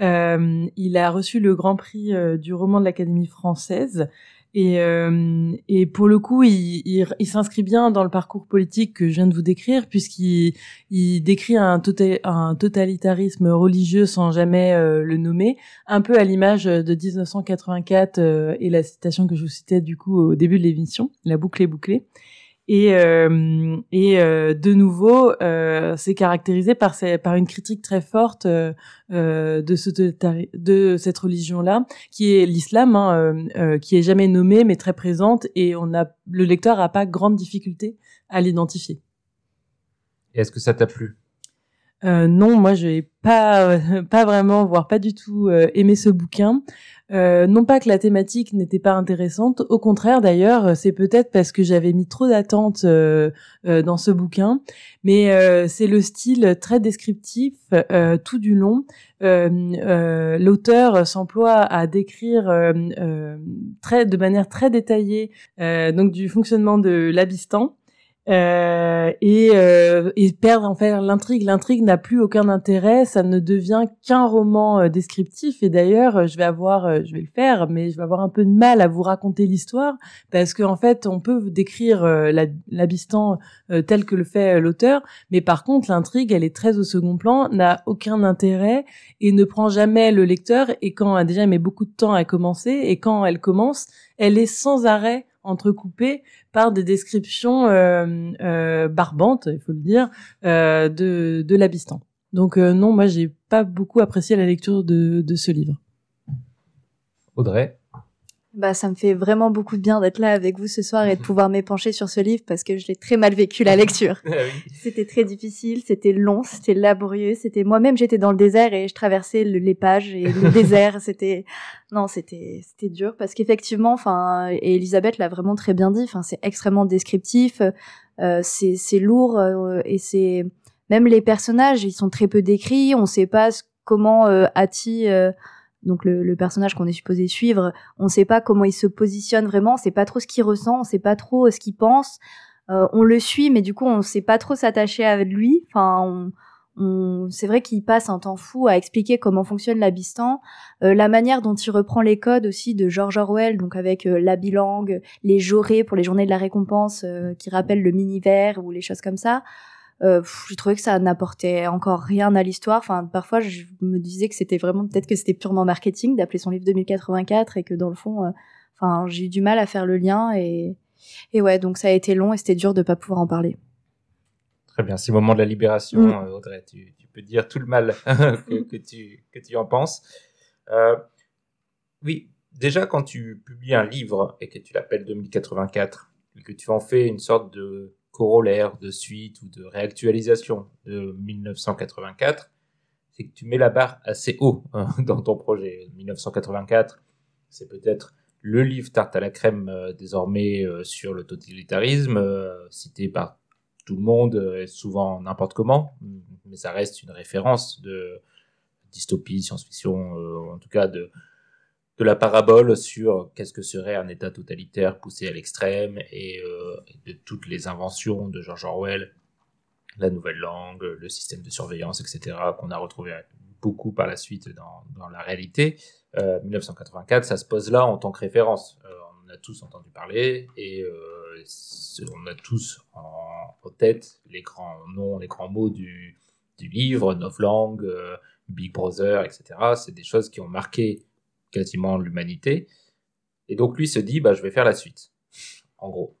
Speaker 3: Euh, il a reçu le Grand Prix du roman de l'Académie française. Et, euh, et pour le coup, il, s'inscrit bien dans le parcours politique que je viens de vous décrire, puisqu'il il décrit un, tota- un totalitarisme religieux sans jamais euh, le nommer, un peu à l'image de 1984 euh, et la citation que je vous citais du coup au début de l'émission, la boucle est bouclée. Et, euh, et euh, de nouveau, euh, c'est caractérisé par, par une critique très forte euh, euh, de, ce de cette religion-là, qui est l'islam, hein, euh, qui est jamais nommée mais très présente, et on a le lecteur a pas grande difficulté à l'identifier.
Speaker 1: Est-ce que ça t'a plu?
Speaker 3: Euh, non, moi je n'ai pas vraiment, voire pas du tout euh, aimé ce bouquin. Euh, non pas que la thématique n'était pas intéressante, au contraire d'ailleurs, c'est peut-être parce que j'avais mis trop d'attentes euh, dans ce bouquin, mais c'est le style très descriptif tout du long. L'auteur s'emploie à décrire de manière très détaillée donc du fonctionnement de l'Abistan. Euh, et, euh, et perdre en fait l'intrigue. L'intrigue n'a plus aucun intérêt, ça ne devient qu'un roman euh, descriptif. Et d'ailleurs, euh, je vais avoir, euh, je vais le faire, mais je vais avoir un peu de mal à vous raconter l'histoire parce qu'en en fait, on peut décrire euh, tel que le fait l'auteur, mais par contre, l'intrigue, elle est très au second plan, n'a aucun intérêt et ne prend jamais le lecteur. Et quand déjà, elle met beaucoup de temps à commencer, et quand elle commence, elle est sans arrêt entrecoupées par des descriptions euh, euh, barbantes, il faut le dire, euh, de, de. Donc non, moi j'ai pas beaucoup apprécié la lecture de, de ce livre.
Speaker 1: Audrey?
Speaker 2: Bah, ça me fait vraiment beaucoup de bien d'être là avec vous ce soir et de pouvoir m'épancher sur ce livre parce que je l'ai très mal vécu la lecture. C'était très difficile, c'était long, c'était laborieux, c'était moi-même j'étais dans le désert et je traversais le- les pages et le désert, c'était non, c'était c'était dur parce qu'effectivement, enfin et Elisabeth l'a vraiment très bien dit, enfin c'est extrêmement descriptif, euh, c'est c'est lourd euh, et c'est même les personnages, ils sont très peu décrits, on sait pas ce- comment euh, Hattie euh, donc le, le personnage qu'on est supposé suivre, on sait pas comment il se positionne vraiment, on sait pas trop ce qu'il ressent, on sait pas trop euh, ce qu'il pense. Euh, on le suit, mais du coup, on sait pas trop s'attacher à lui. Enfin, on, on- c'est vrai qu'il passe un temps fou à expliquer comment fonctionne l'Abistan, euh, la manière dont il reprend les codes aussi de George Orwell, donc avec euh, la bilangue, les jorés pour les journées de la récompense euh, qui rappellent le mini-vert ou les choses comme ça. Euh, j'ai trouvé que ça n'apportait encore rien à l'histoire. Enfin, parfois, je me disais que c'était vraiment peut-être que c'était purement marketing d'appeler son livre 2084 et que dans le fond, euh, enfin, j'ai eu du mal à faire le lien et et ouais, donc ça a été long et c'était dur de pas pouvoir en parler.
Speaker 1: Très bien, c'est le moment de la libération,
Speaker 2: Mm.
Speaker 1: euh, Audrey. Tu, tu peux dire tout le mal que, que tu, que tu en penses. Euh, oui, déjà, quand tu publies un livre et que tu l'appelles 2084, et que tu en fais une sorte de corollaire, de suite ou de réactualisation de 1984, c'est que tu mets la barre assez haut hein, dans ton projet. 1984, c'est peut-être le livre tarte à la crème euh, désormais euh, sur le totalitarisme, euh, cité par tout le monde, euh, souvent n'importe comment, mais ça reste une référence de dystopie, science-fiction, en tout cas de, de la parabole sur qu'est-ce que serait un État totalitaire poussé à l'extrême et, euh, et de toutes les inventions de George Orwell, la nouvelle langue, le système de surveillance, etc., qu'on a retrouvé beaucoup par la suite dans, dans la réalité. Euh, 1984, ça se pose là en tant que référence. Euh, on a tous entendu parler et euh, on a tous en, tête les grands noms, les grands mots du, du livre, Novlangue, euh, Big Brother, etc. C'est des choses qui ont marqué quasiment l'humanité. Et donc lui se dit, bah, je vais faire la suite. En gros.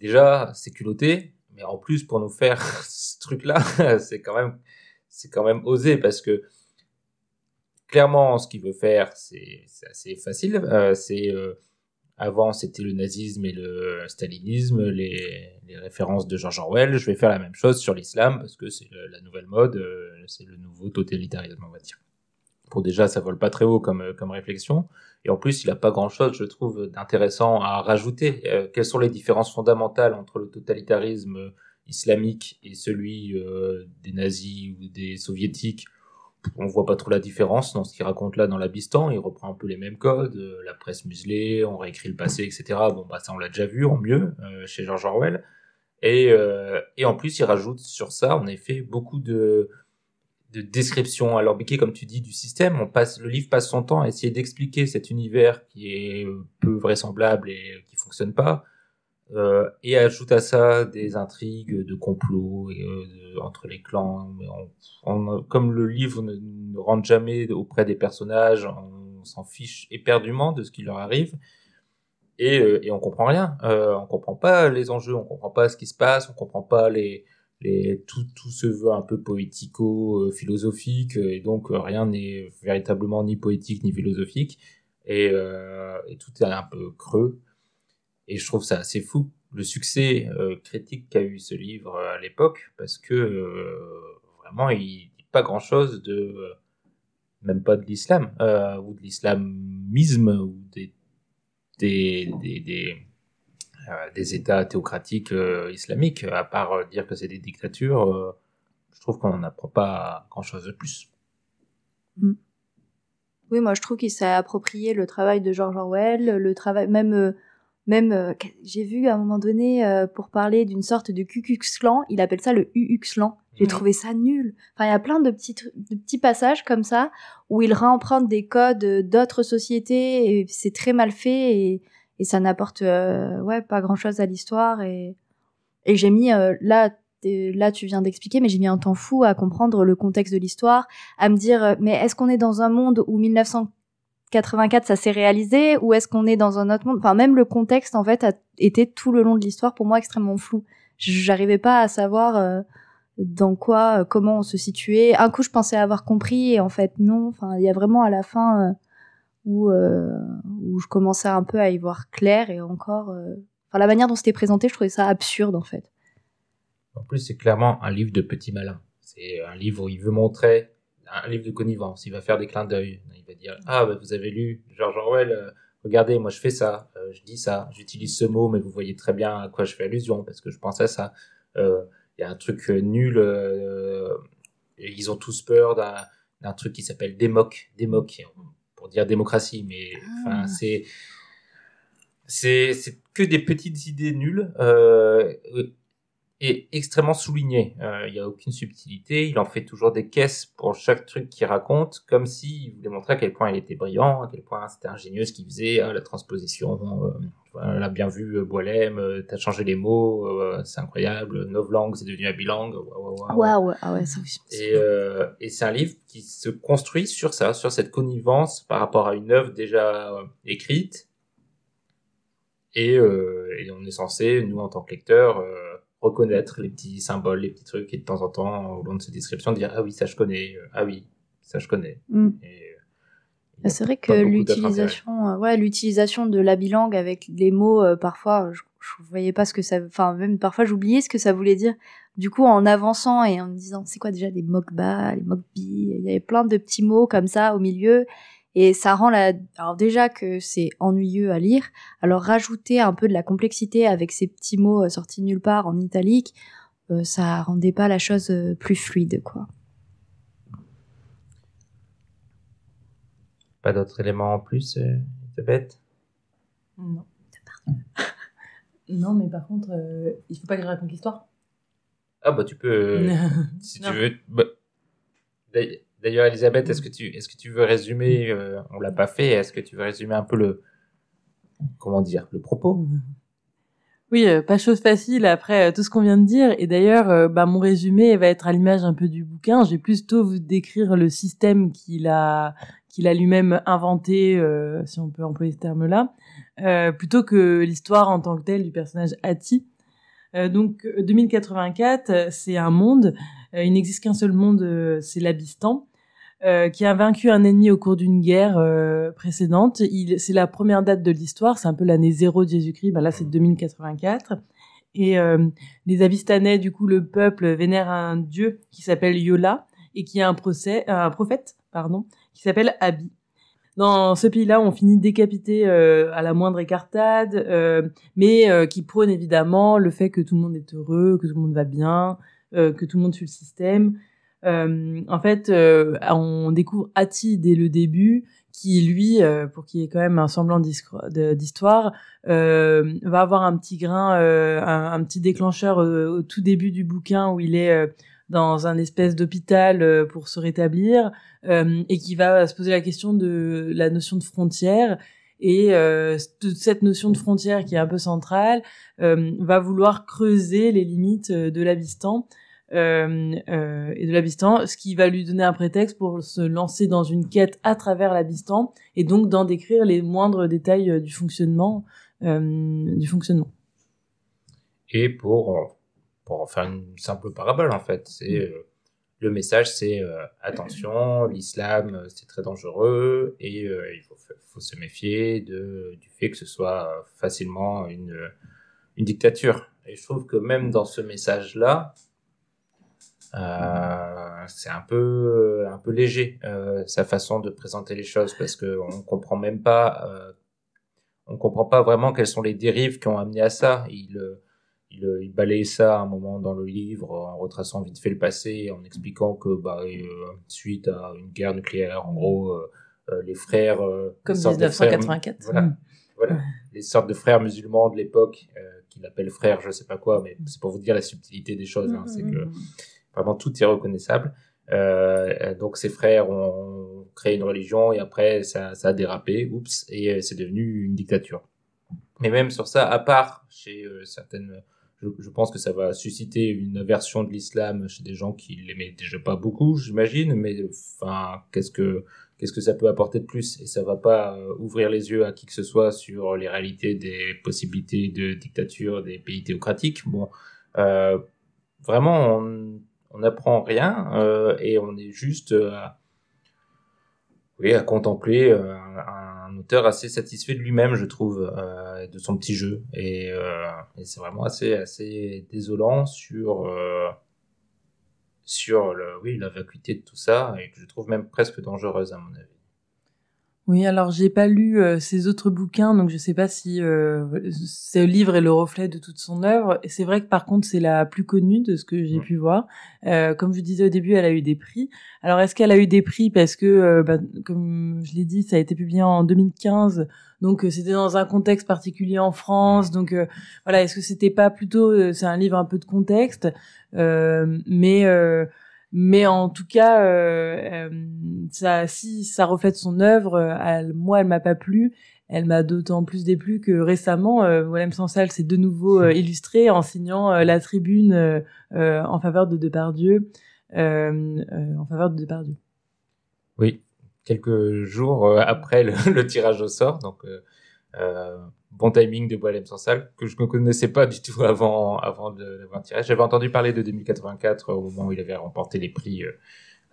Speaker 1: Déjà, c'est culotté, mais en plus, pour nous faire ce truc-là, c'est quand même, quand même osé parce que clairement, ce qu'il veut faire, c'est assez facile. Euh, euh, avant, c'était le nazisme et le stalinisme, les, références de George Orwell. Je vais faire la même chose sur l'islam parce que c'est la nouvelle mode, euh, c'est le nouveau totalitarisme, on va dire. Pour déjà, ça vole pas très haut comme, euh, comme réflexion. Et en plus, il a pas grand chose, je trouve, d'intéressant à rajouter. Euh, quelles sont les différences fondamentales entre le totalitarisme islamique et celui euh, des nazis ou des soviétiques? On voit pas trop la différence dans ce qu'il raconte là dans l'Abistan. Il reprend un peu les mêmes codes, la presse muselée, on réécrit le passé, etc. Bon, bah ça on l'a déjà vu en mieux chez George Orwell. Et, et en plus, il rajoute sur ça, en effet, beaucoup de, de descriptions alambiquées, comme tu dis, du système. On passe, le livre passe son temps à essayer d'expliquer cet univers qui est peu vraisemblable et qui fonctionne pas. Euh, et ajoute à ça des intrigues de complot et, euh, entre les clans. Mais on- on- comme le livre ne, ne rentre jamais auprès des personnages, on s'en fiche éperdument de ce qui leur arrive. Et, euh, et on comprend rien. Euh, on comprend pas les enjeux, on comprend pas ce qui se passe, on comprend pas les, tout, tout se veut un peu poético-philosophique, et donc euh, rien n'est véritablement ni poétique ni philosophique. Et, euh, tout est un peu creux. Et je trouve ça assez fou, le succès euh, critique qu'a eu ce livre euh, à l'époque, parce que euh, vraiment, il dit pas grand-chose de, euh, même pas de l'islam, euh, ou de l'islamisme, ou des, des, euh, des États théocratiques euh, islamiques, à part euh, dire que c'est des dictatures, euh, je trouve qu'on n'en apprend pas grand-chose de plus.
Speaker 2: Oui, moi je trouve qu'il s'est approprié le travail de George Orwell, le travail même euh, même euh, j'ai vu à un moment donné euh, pour parler d'une sorte de Klan, il appelle ça le UX Klan. J'ai
Speaker 1: Mhm.
Speaker 2: trouvé ça nul. Enfin, il y a plein de petits tru- de petits passages comme ça où il réemprunte des codes euh, d'autres sociétés et c'est très mal fait et, et ça n'apporte euh, ouais pas grand chose à l'histoire et et j'ai mis euh, là là tu viens d'expliquer mais j'ai mis un temps fou à comprendre le contexte de l'histoire à me dire euh, mais est-ce qu'on est dans un monde où 1984 ça s'est réalisé ou est-ce qu'on est dans un autre monde? Enfin même le contexte en fait a- été tout le long de l'histoire pour moi extrêmement flou. J'arrivais pas à savoir dans quoi, comment on se situait. Un coup, je pensais avoir compris et en fait non. Enfin, il y a vraiment à la fin où euh, où je commençais un peu à y voir clair et encore. euh, la manière dont c'était présenté, je trouvais ça absurde en fait.
Speaker 1: En plus, c'est clairement un livre de petit malin. C'est un livre où il veut montrer un livre de connivence. Il va faire des clins d'œil. Il va dire ah bah, vous avez lu George Orwell. euh, regardez, moi je fais ça, je dis ça, j'utilise ce mot, mais vous voyez très bien à quoi je fais allusion parce que je pense à ça. Il y a un truc nul. ils ont tous peur d'un truc qui s'appelle démoc, démoc pour dire démocratie, mais
Speaker 2: Ah.
Speaker 1: c'est c'est que des petites idées nulles euh, et extrêmement soulignées. Euh, Il y a aucune subtilité. Il en fait toujours des caisses pour chaque truc qu'il raconte, comme s'il voulait montrer à quel point il était brillant, à quel point c'était ingénieux ce qu'il faisait, hein, la transposition. Euh, voilà, l'a bien vu, euh, Boilem, euh, t'as changé les mots, euh, c'est incroyable. Novlangue, c'est devenu bilangue. Waouh, waouh, waouh.
Speaker 2: Ah ouais, ça aussi.
Speaker 1: Et, et c'est un livre qui se construit sur ça, sur cette connivence par rapport à une œuvre déjà écrite. Et, et on est censé, nous en tant que lecteurs, reconnaître les petits symboles, les petits trucs, et de temps en temps, au long de ces descriptions, dire ah oui ça je connais, ah oui ça je connais.
Speaker 2: Mm.
Speaker 1: Et,
Speaker 2: C'est vrai que l'utilisation, euh, ouais, l'utilisation de la bilangue avec les mots, euh, parfois, je, je voyais pas ce que ça, enfin même parfois j'oubliais ce que ça voulait dire. Du coup, en avançant et en me disant, c'est quoi déjà les mokba, les mokbi, il y avait plein de petits mots comme ça au milieu, et ça rend la, alors déjà que c'est ennuyeux à lire, alors rajouter un peu de la complexité avec ces petits mots euh, sortis nulle part en italique, euh, ça rendait pas la chose plus fluide, quoi.
Speaker 1: Pas d'autres éléments en plus, euh, Elisabeth
Speaker 3: Non. non, mais par contre, euh, il faut pas que je raconte l'histoire.
Speaker 1: Ah bah tu peux, euh, si tu veux. bah, d'ailleurs- Elisabeth, est-ce que tu, est-ce que tu veux résumer euh, On l'a pas fait. Est-ce que tu veux résumer un peu le, comment dire, le propos?
Speaker 3: Oui, euh, pas chose facile après euh, tout ce qu'on vient de dire. Et d'ailleurs, euh, bah, mon résumé va être à l'image un peu du bouquin. Je vais plutôt vous décrire le système qu'il a, qu'il a lui-même inventé, euh, si on peut employer ce terme-là, euh, plutôt que l'histoire en tant que telle du personnage Hattie. Euh, donc, euh, 2084, euh, c'est un monde. il n'existe qu'un seul monde, c'est l'Abystan. euh, qui a vaincu un ennemi au cours d'une guerre précédente. C'est la première date de l'histoire, c'est un peu l'année zéro de Jésus-Christ. Ben là, c'est 2084. Et les Abystanais, du coup, le peuple vénère un dieu qui s'appelle Yola et qui a un un prophète, pardon, qui s'appelle Abi. Dans ce pays-là, on finit décapité euh, à la moindre écartade, euh, mais euh, qui prône évidemment le fait que tout le monde est heureux, que tout le monde va bien, euh, que tout le monde suit le système. Euh, en fait, euh, on découvre Hattie dès le début, qui lui, pour qu'il y ait quand même un semblant d'histoire, va avoir un petit grain, un, petit déclencheur au tout début du bouquin où il est dans un espèce d'hôpital euh, pour se rétablir euh, et qui va se poser la question de la notion de frontière. Et euh, cette notion de frontière qui est un peu centrale va vouloir creuser les limites de euh, et de l'Abystan, ce qui va lui donner un prétexte pour se lancer dans une quête à travers l'Abystan et donc d'en décrire les moindres détails du fonctionnement du fonctionnement.
Speaker 1: Et pour, pour en faire une simple parabole, en fait, c'est euh, le message, c'est euh, attention, l'islam, euh, c'est très dangereux et euh, il faut, faut se méfier de, du fait que ce soit facilement une, une dictature. Et je trouve que même dans ce message-là, euh, c'est un peu un peu léger sa façon de présenter les choses parce que on comprend même pas on comprend pas vraiment quelles sont les dérives qui ont amené à ça. Il il, euh, il balaye ça à un moment dans le livre en retraçant vite fait le passé en expliquant que bah euh, suite à une guerre nucléaire en gros euh, les frères
Speaker 3: Comme
Speaker 1: les sortes de frères-
Speaker 3: 1984.
Speaker 1: voilà,
Speaker 3: Mm.
Speaker 1: voilà les sortes de frères musulmans de l'époque qu'il appelle frères je sais pas quoi mais c'est pour vous dire la subtilité des choses hein, c'est que vraiment tout est reconnaissable. Euh, donc ses frères ont créé une religion et après ça, ça a dérapé, oups, et c'est devenu une dictature. Mais même sur ça, à part chez euh, certaines, je, pense que ça va susciter une aversion de l'islam chez des gens qui l'aimaient déjà pas beaucoup, j'imagine. Mais enfin, qu'est-ce que qu'est-ce que ça peut apporter de plus? Et ça va pas euh, ouvrir les yeux à qui que ce soit sur les réalités des possibilités de dictature des pays théocratiques. Bon, euh, vraiment, on n'apprend rien euh, et on est juste à, oui, à contempler un, auteur assez satisfait de lui-même, je trouve, euh, de son petit jeu. Et, euh, et c'est vraiment assez, assez désolant sur, euh, sur le, oui, la vacuité de tout ça et que je trouve même presque dangereuse à mon avis.
Speaker 3: Oui, alors j'ai pas lu euh, ses autres bouquins, donc je sais pas si euh, ce livre est le reflet de toute son œuvre. C'est vrai que par contre c'est la plus connue de ce que j'ai pu voir. Euh, comme je disais au début, elle a eu des prix. Alors est-ce qu'elle a eu des prix parce que, euh, bah, comme je l'ai dit, ça a été publié en 2015, donc euh, c'était dans un contexte particulier en France. Donc euh, voilà, est-ce que c'était pas plutôt, euh, c'est un livre un peu de contexte, euh, mais euh, mais en tout cas, euh, euh, ça, si ça reflète son œuvre, euh, elle- moi, elle m'a pas plu. Elle m'a d'autant plus déplu que récemment, euh, Willem Sansal s'est de nouveau euh, illustré en signant la tribune en faveur de Depardieu, en faveur de Depardieu.
Speaker 1: Oui, quelques jours après le, le tirage au sort, donc euh, euh, bon timing de Boilem Sansal, que je ne connaissais pas du tout avant, avant de l'avoir tiré. J'avais entendu parler de 2084 au moment où il avait remporté les prix, euh,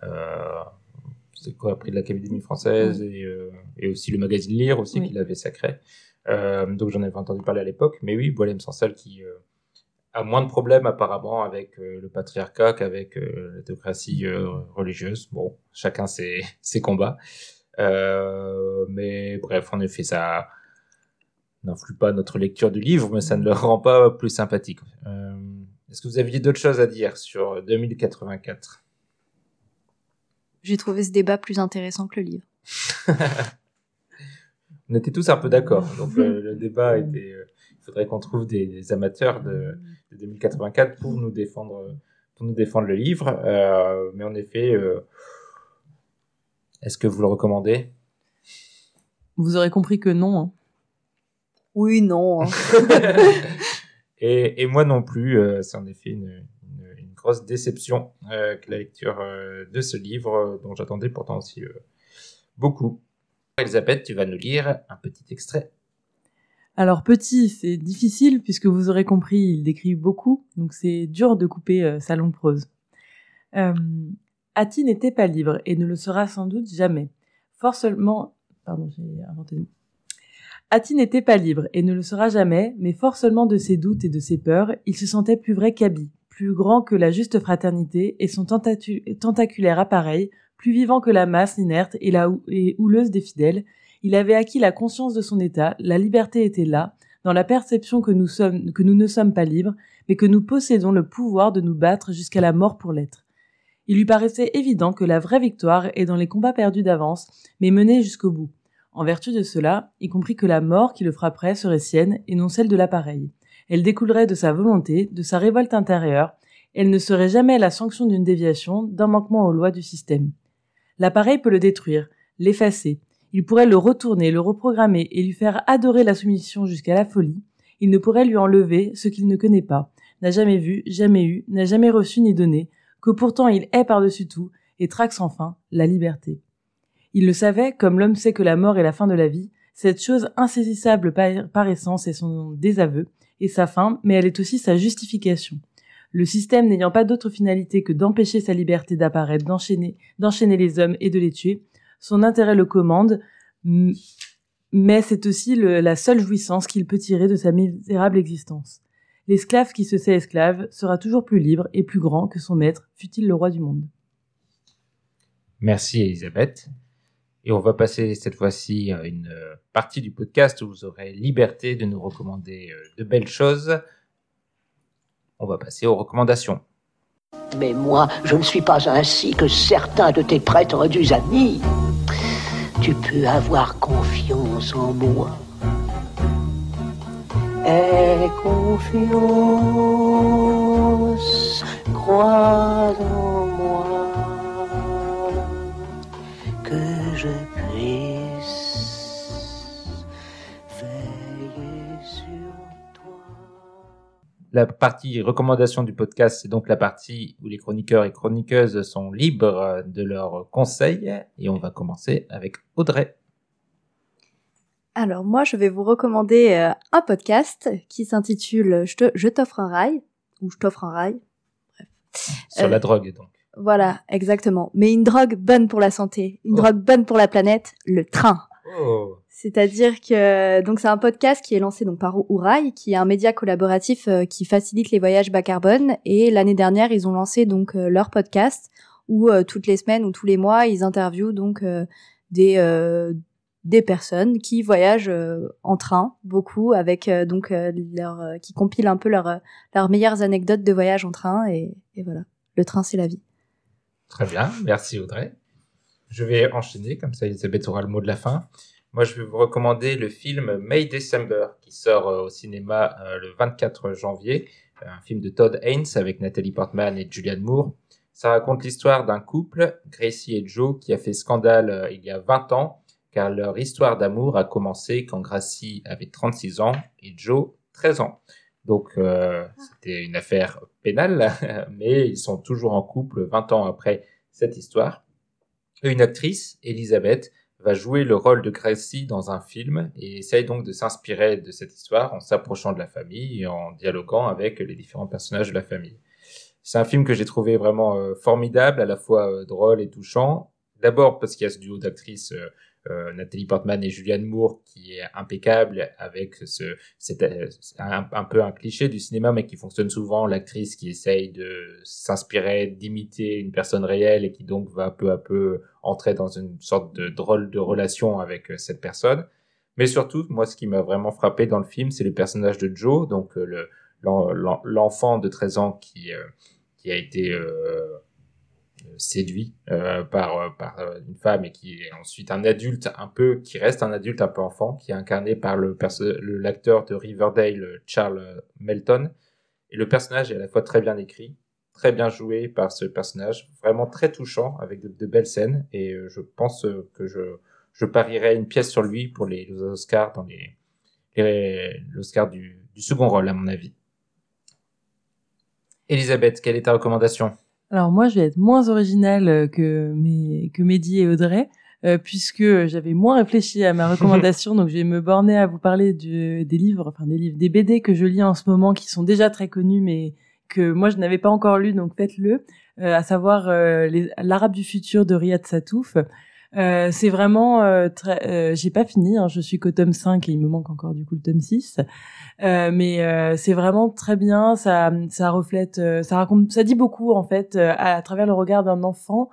Speaker 1: euh, c'est quoi, prix de l'Académie française et, euh, et aussi le magazine Lire aussi
Speaker 3: Oui.
Speaker 1: qu'il avait sacré. Euh, donc j'en avais entendu parler à l'époque, mais oui, Boilem Sansal qui euh, a moins de problèmes apparemment avec euh, le patriarcat qu'avec euh, la théocratie euh, religieuse. Bon, chacun ses, ses combats. Euh, mais bref, en effet, ça n'influe pas notre lecture du livre, mais ça ne le rend pas plus sympathique. Euh, Est-ce que vous aviez d'autres choses à dire sur 2084
Speaker 2: J'ai trouvé ce débat plus intéressant que le livre.
Speaker 1: On était tous un peu d'accord, donc le, le débat était... euh, il faudrait qu'on trouve des, des amateurs de, de 2084 pour nous défendre, pour nous défendre le livre. Euh, mais en effet, euh, est-ce que vous le recommandez?
Speaker 3: Vous aurez compris que non. hein.
Speaker 2: Oui, non. hein.
Speaker 1: et, et moi non plus, euh, c'est en effet une, une, une grosse déception euh, que la lecture euh, de ce livre, dont j'attendais pourtant aussi euh, beaucoup. Elisabeth, tu vas nous lire un petit extrait.
Speaker 3: Alors petit, c'est difficile puisque vous aurez compris, il décrit beaucoup, donc c'est dur de couper euh, sa longue prose. Euh, Ati n'était pas libre et ne le sera sans doute jamais. Fort seulement, pardon, j'ai inventé. Ati n'était pas libre et ne le sera jamais, mais fort seulement de ses doutes et de ses peurs, il se sentait plus vrai qu'Abi, plus grand que la juste fraternité et son tentaculaire appareil, plus vivant que la masse inerte et la houleuse des fidèles, il avait acquis la conscience de son état, la liberté était là, dans la perception que nous ne sommes pas libres, mais que nous possédons le pouvoir de nous battre jusqu'à la mort pour l'être. Il lui paraissait évident que la vraie victoire est dans les combats perdus d'avance, mais menés jusqu'au bout. En vertu de cela, il comprit que la mort qui le frapperait serait sienne et non celle de l'appareil. Elle découlerait de sa volonté, de sa révolte intérieure, elle ne serait jamais la sanction d'une déviation, d'un manquement aux lois du système. L'appareil peut le détruire, l'effacer, il pourrait le retourner, le reprogrammer et lui faire adorer la soumission jusqu'à la folie. Il ne pourrait lui enlever ce qu'il ne connaît pas, n'a jamais vu, jamais eu, n'a jamais reçu ni donné, que pourtant il hait par-dessus tout et traque sans fin la liberté. Il le savait, comme l'homme sait que la mort est la fin de la vie, cette chose insaisissable par, essence est son désaveu et sa fin, mais elle est aussi sa justification. Le système n'ayant pas d'autre finalité que d'empêcher sa liberté d'apparaître, d'enchaîner, d'enchaîner les hommes et de les tuer, son intérêt le commande, mais c'est aussi la seule jouissance qu'il peut tirer de sa misérable existence. L'esclave qui se sait esclave sera toujours plus libre et plus grand que son maître, fût-il le roi du monde.
Speaker 1: Merci Elisabeth. Et on va passer cette fois-ci à une euh, partie du podcast où vous aurez liberté de nous recommander euh, de belles choses. On va passer aux recommandations.
Speaker 7: Mais moi, je ne suis pas ainsi que certains de tes prétendus amis. Tu peux avoir confiance en moi. Aie confiance, crois en moi, je puisse veiller sur toi.
Speaker 1: La partie recommandation du podcast, c'est donc la partie où les chroniqueurs et chroniqueuses sont libres de leurs conseils. Et on va commencer avec Audrey.
Speaker 2: Alors moi, je vais vous recommander euh, un podcast qui s'intitule Je te- Je t'offre un rail ou Je t'offre un rail.
Speaker 1: Sur
Speaker 2: Euh,
Speaker 1: la drogue, donc.
Speaker 2: Voilà, exactement. Mais une drogue bonne pour la santé, une
Speaker 1: Oh.
Speaker 2: drogue bonne pour la planète, le train.
Speaker 1: Oh.
Speaker 2: C'est-à-dire que donc c'est un podcast qui est lancé donc par Ourail, qui est un média collaboratif euh, qui facilite les voyages bas carbone. Et l'année dernière, ils ont lancé donc euh, leur podcast où euh, toutes les semaines ou tous les mois, ils interviewent donc des euh, des personnes qui voyagent en train beaucoup avec donc leur qui compilent un peu leurs leurs meilleures anecdotes de voyage en train et, et voilà. Le train, c'est la vie.
Speaker 1: Très bien, merci Audrey. Je vais enchaîner, comme ça Elisabeth aura le mot de la fin. Moi, je vais vous recommander le film May December, qui sort euh, au cinéma euh, le 24 janvier, Euh, un film de Todd Haynes avec Nathalie Portman et Julianne Moore. Ça raconte l'histoire d'un couple, Gracie et Joe, qui a fait scandale il y a 20 ans, car leur histoire d'amour a commencé quand Gracie avait 36 ans et Joe 13 ans. Donc, c'était une affaire pénale, mais ils sont toujours en couple 20 ans après cette histoire. Une actrice, Elisabeth, va jouer le rôle de Gracie dans un film et essaye donc de s'inspirer de cette histoire en s'approchant de la famille et en dialoguant avec les différents personnages de la famille. C'est un film que j'ai trouvé vraiment euh, formidable, à la fois euh, drôle et touchant. D'abord parce qu'il y a ce duo d'actrices euh, Nathalie Portman et Julianne Moore qui est impeccable avec ce c'est euh, un, peu un cliché du cinéma mais qui fonctionne souvent. L'actrice qui essaye de s'inspirer d'imiter une personne réelle et qui donc va peu à peu entrer dans une sorte de drôle de relation avec euh, cette personne. Mais surtout moi ce qui m'a vraiment frappé dans le film c'est le personnage de Joe donc euh, le l'en- l'en- l'enfant de 13 ans qui qui a été séduit euh, par euh, par euh, une femme et qui est ensuite un adulte un peu qui reste un adulte un peu enfant qui est incarné par le l'acteur de Riverdale euh, Charles Melton. Et le personnage est à la fois très bien écrit très bien joué par ce personnage vraiment très touchant avec de, belles scènes. Et euh, je pense euh, que je je parierais une pièce sur lui pour les, les Oscars dans les, les l'Oscar du, du second rôle à mon avis. Elisabeth quelle est ta recommandation?
Speaker 3: Alors moi, je vais être moins originale euh, que mes que Mehdi et Audrey, euh, puisque j'avais moins réfléchi à ma recommandation, donc je vais me borner à vous parler du- des livres, enfin des livres, des BD que je lis en ce moment, qui sont déjà très connus, mais que moi je n'avais pas encore lu, donc faites-le. Euh, à savoir euh, l'Arabe du futur de Riyad Satouf. Euh, c'est vraiment euh, très. euh, J'ai pas fini, hein, je suis qu'au tome 5 et il me manque encore du coup le tome 6. Euh, mais euh, c'est vraiment très bien. Ça, ça reflète, ça raconte, ça dit beaucoup en fait à, à travers le regard d'un enfant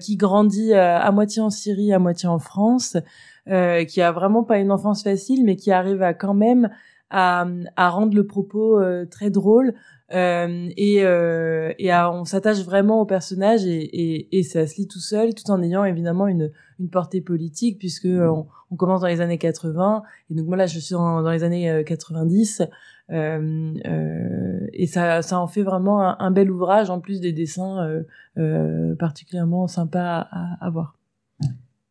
Speaker 3: qui grandit à moitié en Syrie, à moitié en France, qui a vraiment pas une enfance facile, mais qui arrive à quand même à, à rendre le propos très drôle. Euh, et euh, on s'attache vraiment au personnage et, ça se lit tout seul, tout en ayant évidemment une, portée politique, puisque euh, on, commence dans les années 80 et donc moi là je suis dans, les années euh, 90 euh, euh, et ça, en fait vraiment un, bel ouvrage en plus des dessins particulièrement sympas à, voir.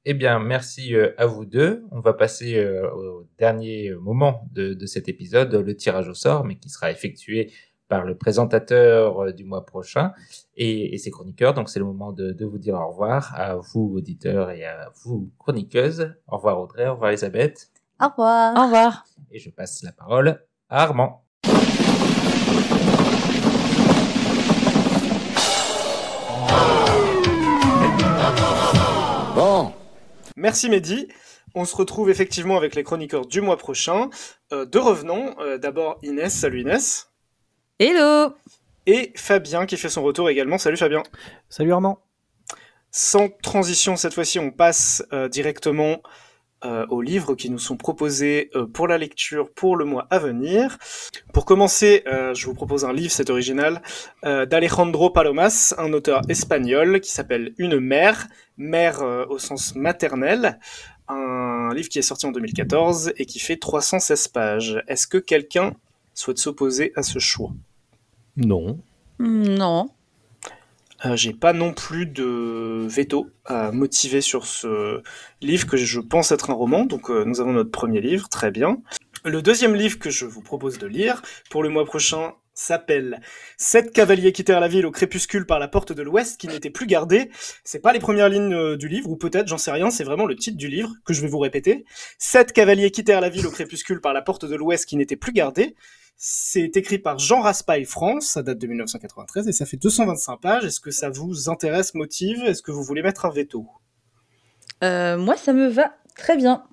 Speaker 1: Eh bien, merci à vous deux. On va passer au dernier moment de cet épisode, le tirage au sort, mais qui sera effectué par le présentateur euh, du mois prochain et, et ses chroniqueurs. Donc, c'est le moment de, de vous dire au revoir à vous, auditeurs, et à vous, chroniqueuses. Au revoir, Audrey. Au revoir, Elisabeth.
Speaker 2: Au revoir.
Speaker 3: Au revoir.
Speaker 1: Et je passe la parole à Armand.
Speaker 7: Bon,
Speaker 8: Merci Mehdi. On se retrouve effectivement avec les chroniqueurs du mois prochain. Euh, deux revenants. Euh, D'abord Inès. Salut Inès.
Speaker 3: Hello
Speaker 8: Et Fabien qui fait son retour également. Salut Fabien.
Speaker 9: Salut Armand.
Speaker 8: Sans transition, cette fois-ci, on passe euh, directement euh, aux livres qui nous sont proposés euh, pour la lecture pour le mois à venir. Pour commencer, euh, je vous propose un livre, c'est original, euh, d'Alejandro Palomas, un auteur espagnol qui s'appelle Une mère, mère euh, au sens maternel, un livre qui est sorti en 2014 et qui fait 316 pages. Est-ce que quelqu'un souhaite s'opposer à ce choix?
Speaker 9: Non.
Speaker 10: Non.
Speaker 8: Euh, j'ai pas non plus de veto à motiver sur ce livre que je pense être un roman. Donc euh, nous avons notre premier livre, très bien. Le deuxième livre que je vous propose de lire pour le mois prochain s'appelle Sept cavaliers quittèrent la ville au crépuscule par la porte de l'ouest qui n'était plus gardée. C'est pas les premières lignes euh, du livre, ou peut-être, j'en sais rien, c'est vraiment le titre du livre que je vais vous répéter. Sept cavaliers quittèrent la ville au crépuscule par la porte de l'ouest qui n'était plus gardée. C'est écrit par Jean Raspail France, ça date de 1993 et ça fait 225 pages. Est-ce que ça vous intéresse, motive? Est-ce que vous voulez mettre un veto?
Speaker 10: Euh, moi, ça me va très bien.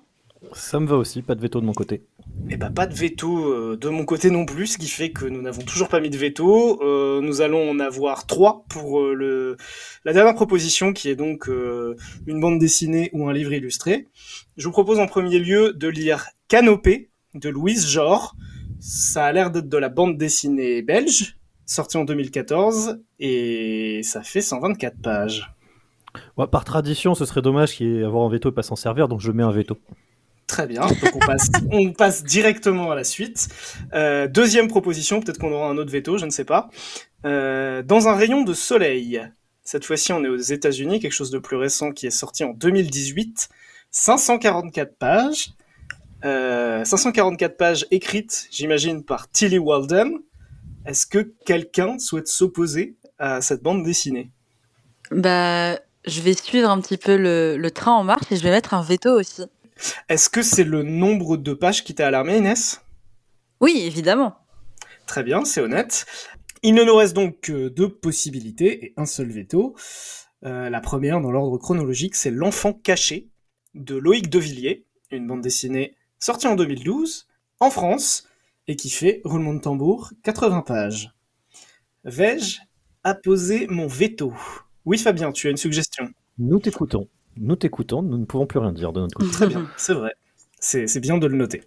Speaker 9: Ça me va aussi, pas de veto de mon côté.
Speaker 8: Eh ben, pas de veto euh, de mon côté non plus, ce qui fait que nous n'avons toujours pas mis de veto. Euh, nous allons en avoir trois pour euh, le la dernière proposition, qui est donc euh, une bande dessinée ou un livre illustré. Je vous propose en premier lieu de lire Canopée de Louise Jor. Ça a l'air d'être de la bande dessinée belge, sortie en 2014, et ça fait 124 pages.
Speaker 9: Ouais, par tradition, ce serait dommage qu'il y ait avoir un veto et pas s'en servir, donc je mets un veto.
Speaker 8: Très bien, donc on passe, on passe directement à la suite. Euh, deuxième proposition, peut-être qu'on aura un autre veto, je ne sais pas. Euh, dans un rayon de soleil. Cette fois-ci, on est aux États-Unis, quelque chose de plus récent qui est sorti en 2018. 544 pages. Euh, 544 pages écrites, j'imagine, par Tilly Walden. Est-ce que quelqu'un souhaite s'opposer à cette bande dessinée?
Speaker 10: Bah, je vais suivre un petit peu le, le train en marche et je vais mettre un veto aussi.
Speaker 8: Est-ce que c'est le nombre de pages qui t'a alarmé, Inès?
Speaker 10: Oui, évidemment.
Speaker 8: Très bien, c'est honnête. Il ne nous reste donc que deux possibilités et un seul veto. Euh, la première, dans l'ordre chronologique, c'est L'enfant caché de Loïc Devilliers, une bande dessinée sortie en 2012 en France et qui fait, roulement de tambour, 80 pages. Vais-je apposer mon veto? Oui, Fabien, tu as une suggestion
Speaker 9: Nous t'écoutons. Nous t'écoutons, nous ne pouvons plus rien dire de notre côté.
Speaker 8: Très bien, c'est vrai. C'est c'est bien de le noter.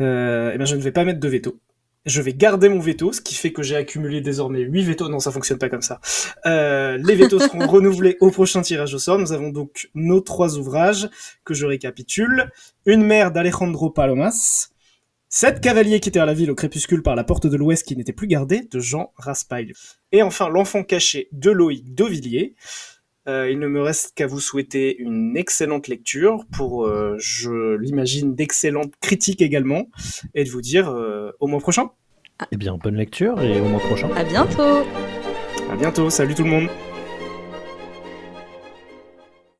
Speaker 8: Euh, eh bien, je ne vais pas mettre de veto. Je vais garder mon veto, ce qui fait que j'ai accumulé désormais 8 veto. Non, ça fonctionne pas comme ça. Euh, les vetos seront renouvelés au prochain tirage au sort. Nous avons donc nos trois ouvrages que je récapitule. Une mère d'Alejandro Palomas. Sept cavaliers quittèrent la ville au crépuscule par la porte de l'ouest qui n'était plus gardée de Jean Raspail. Et enfin, l'enfant caché de Loïc Devilliers. Euh, il ne me reste qu'à vous souhaiter une excellente lecture pour, euh, je l'imagine, d'excellentes critiques également, et de vous dire euh, au mois prochain.
Speaker 9: Eh bien, bonne lecture et au mois prochain.
Speaker 10: À bientôt
Speaker 8: À bientôt, salut tout le monde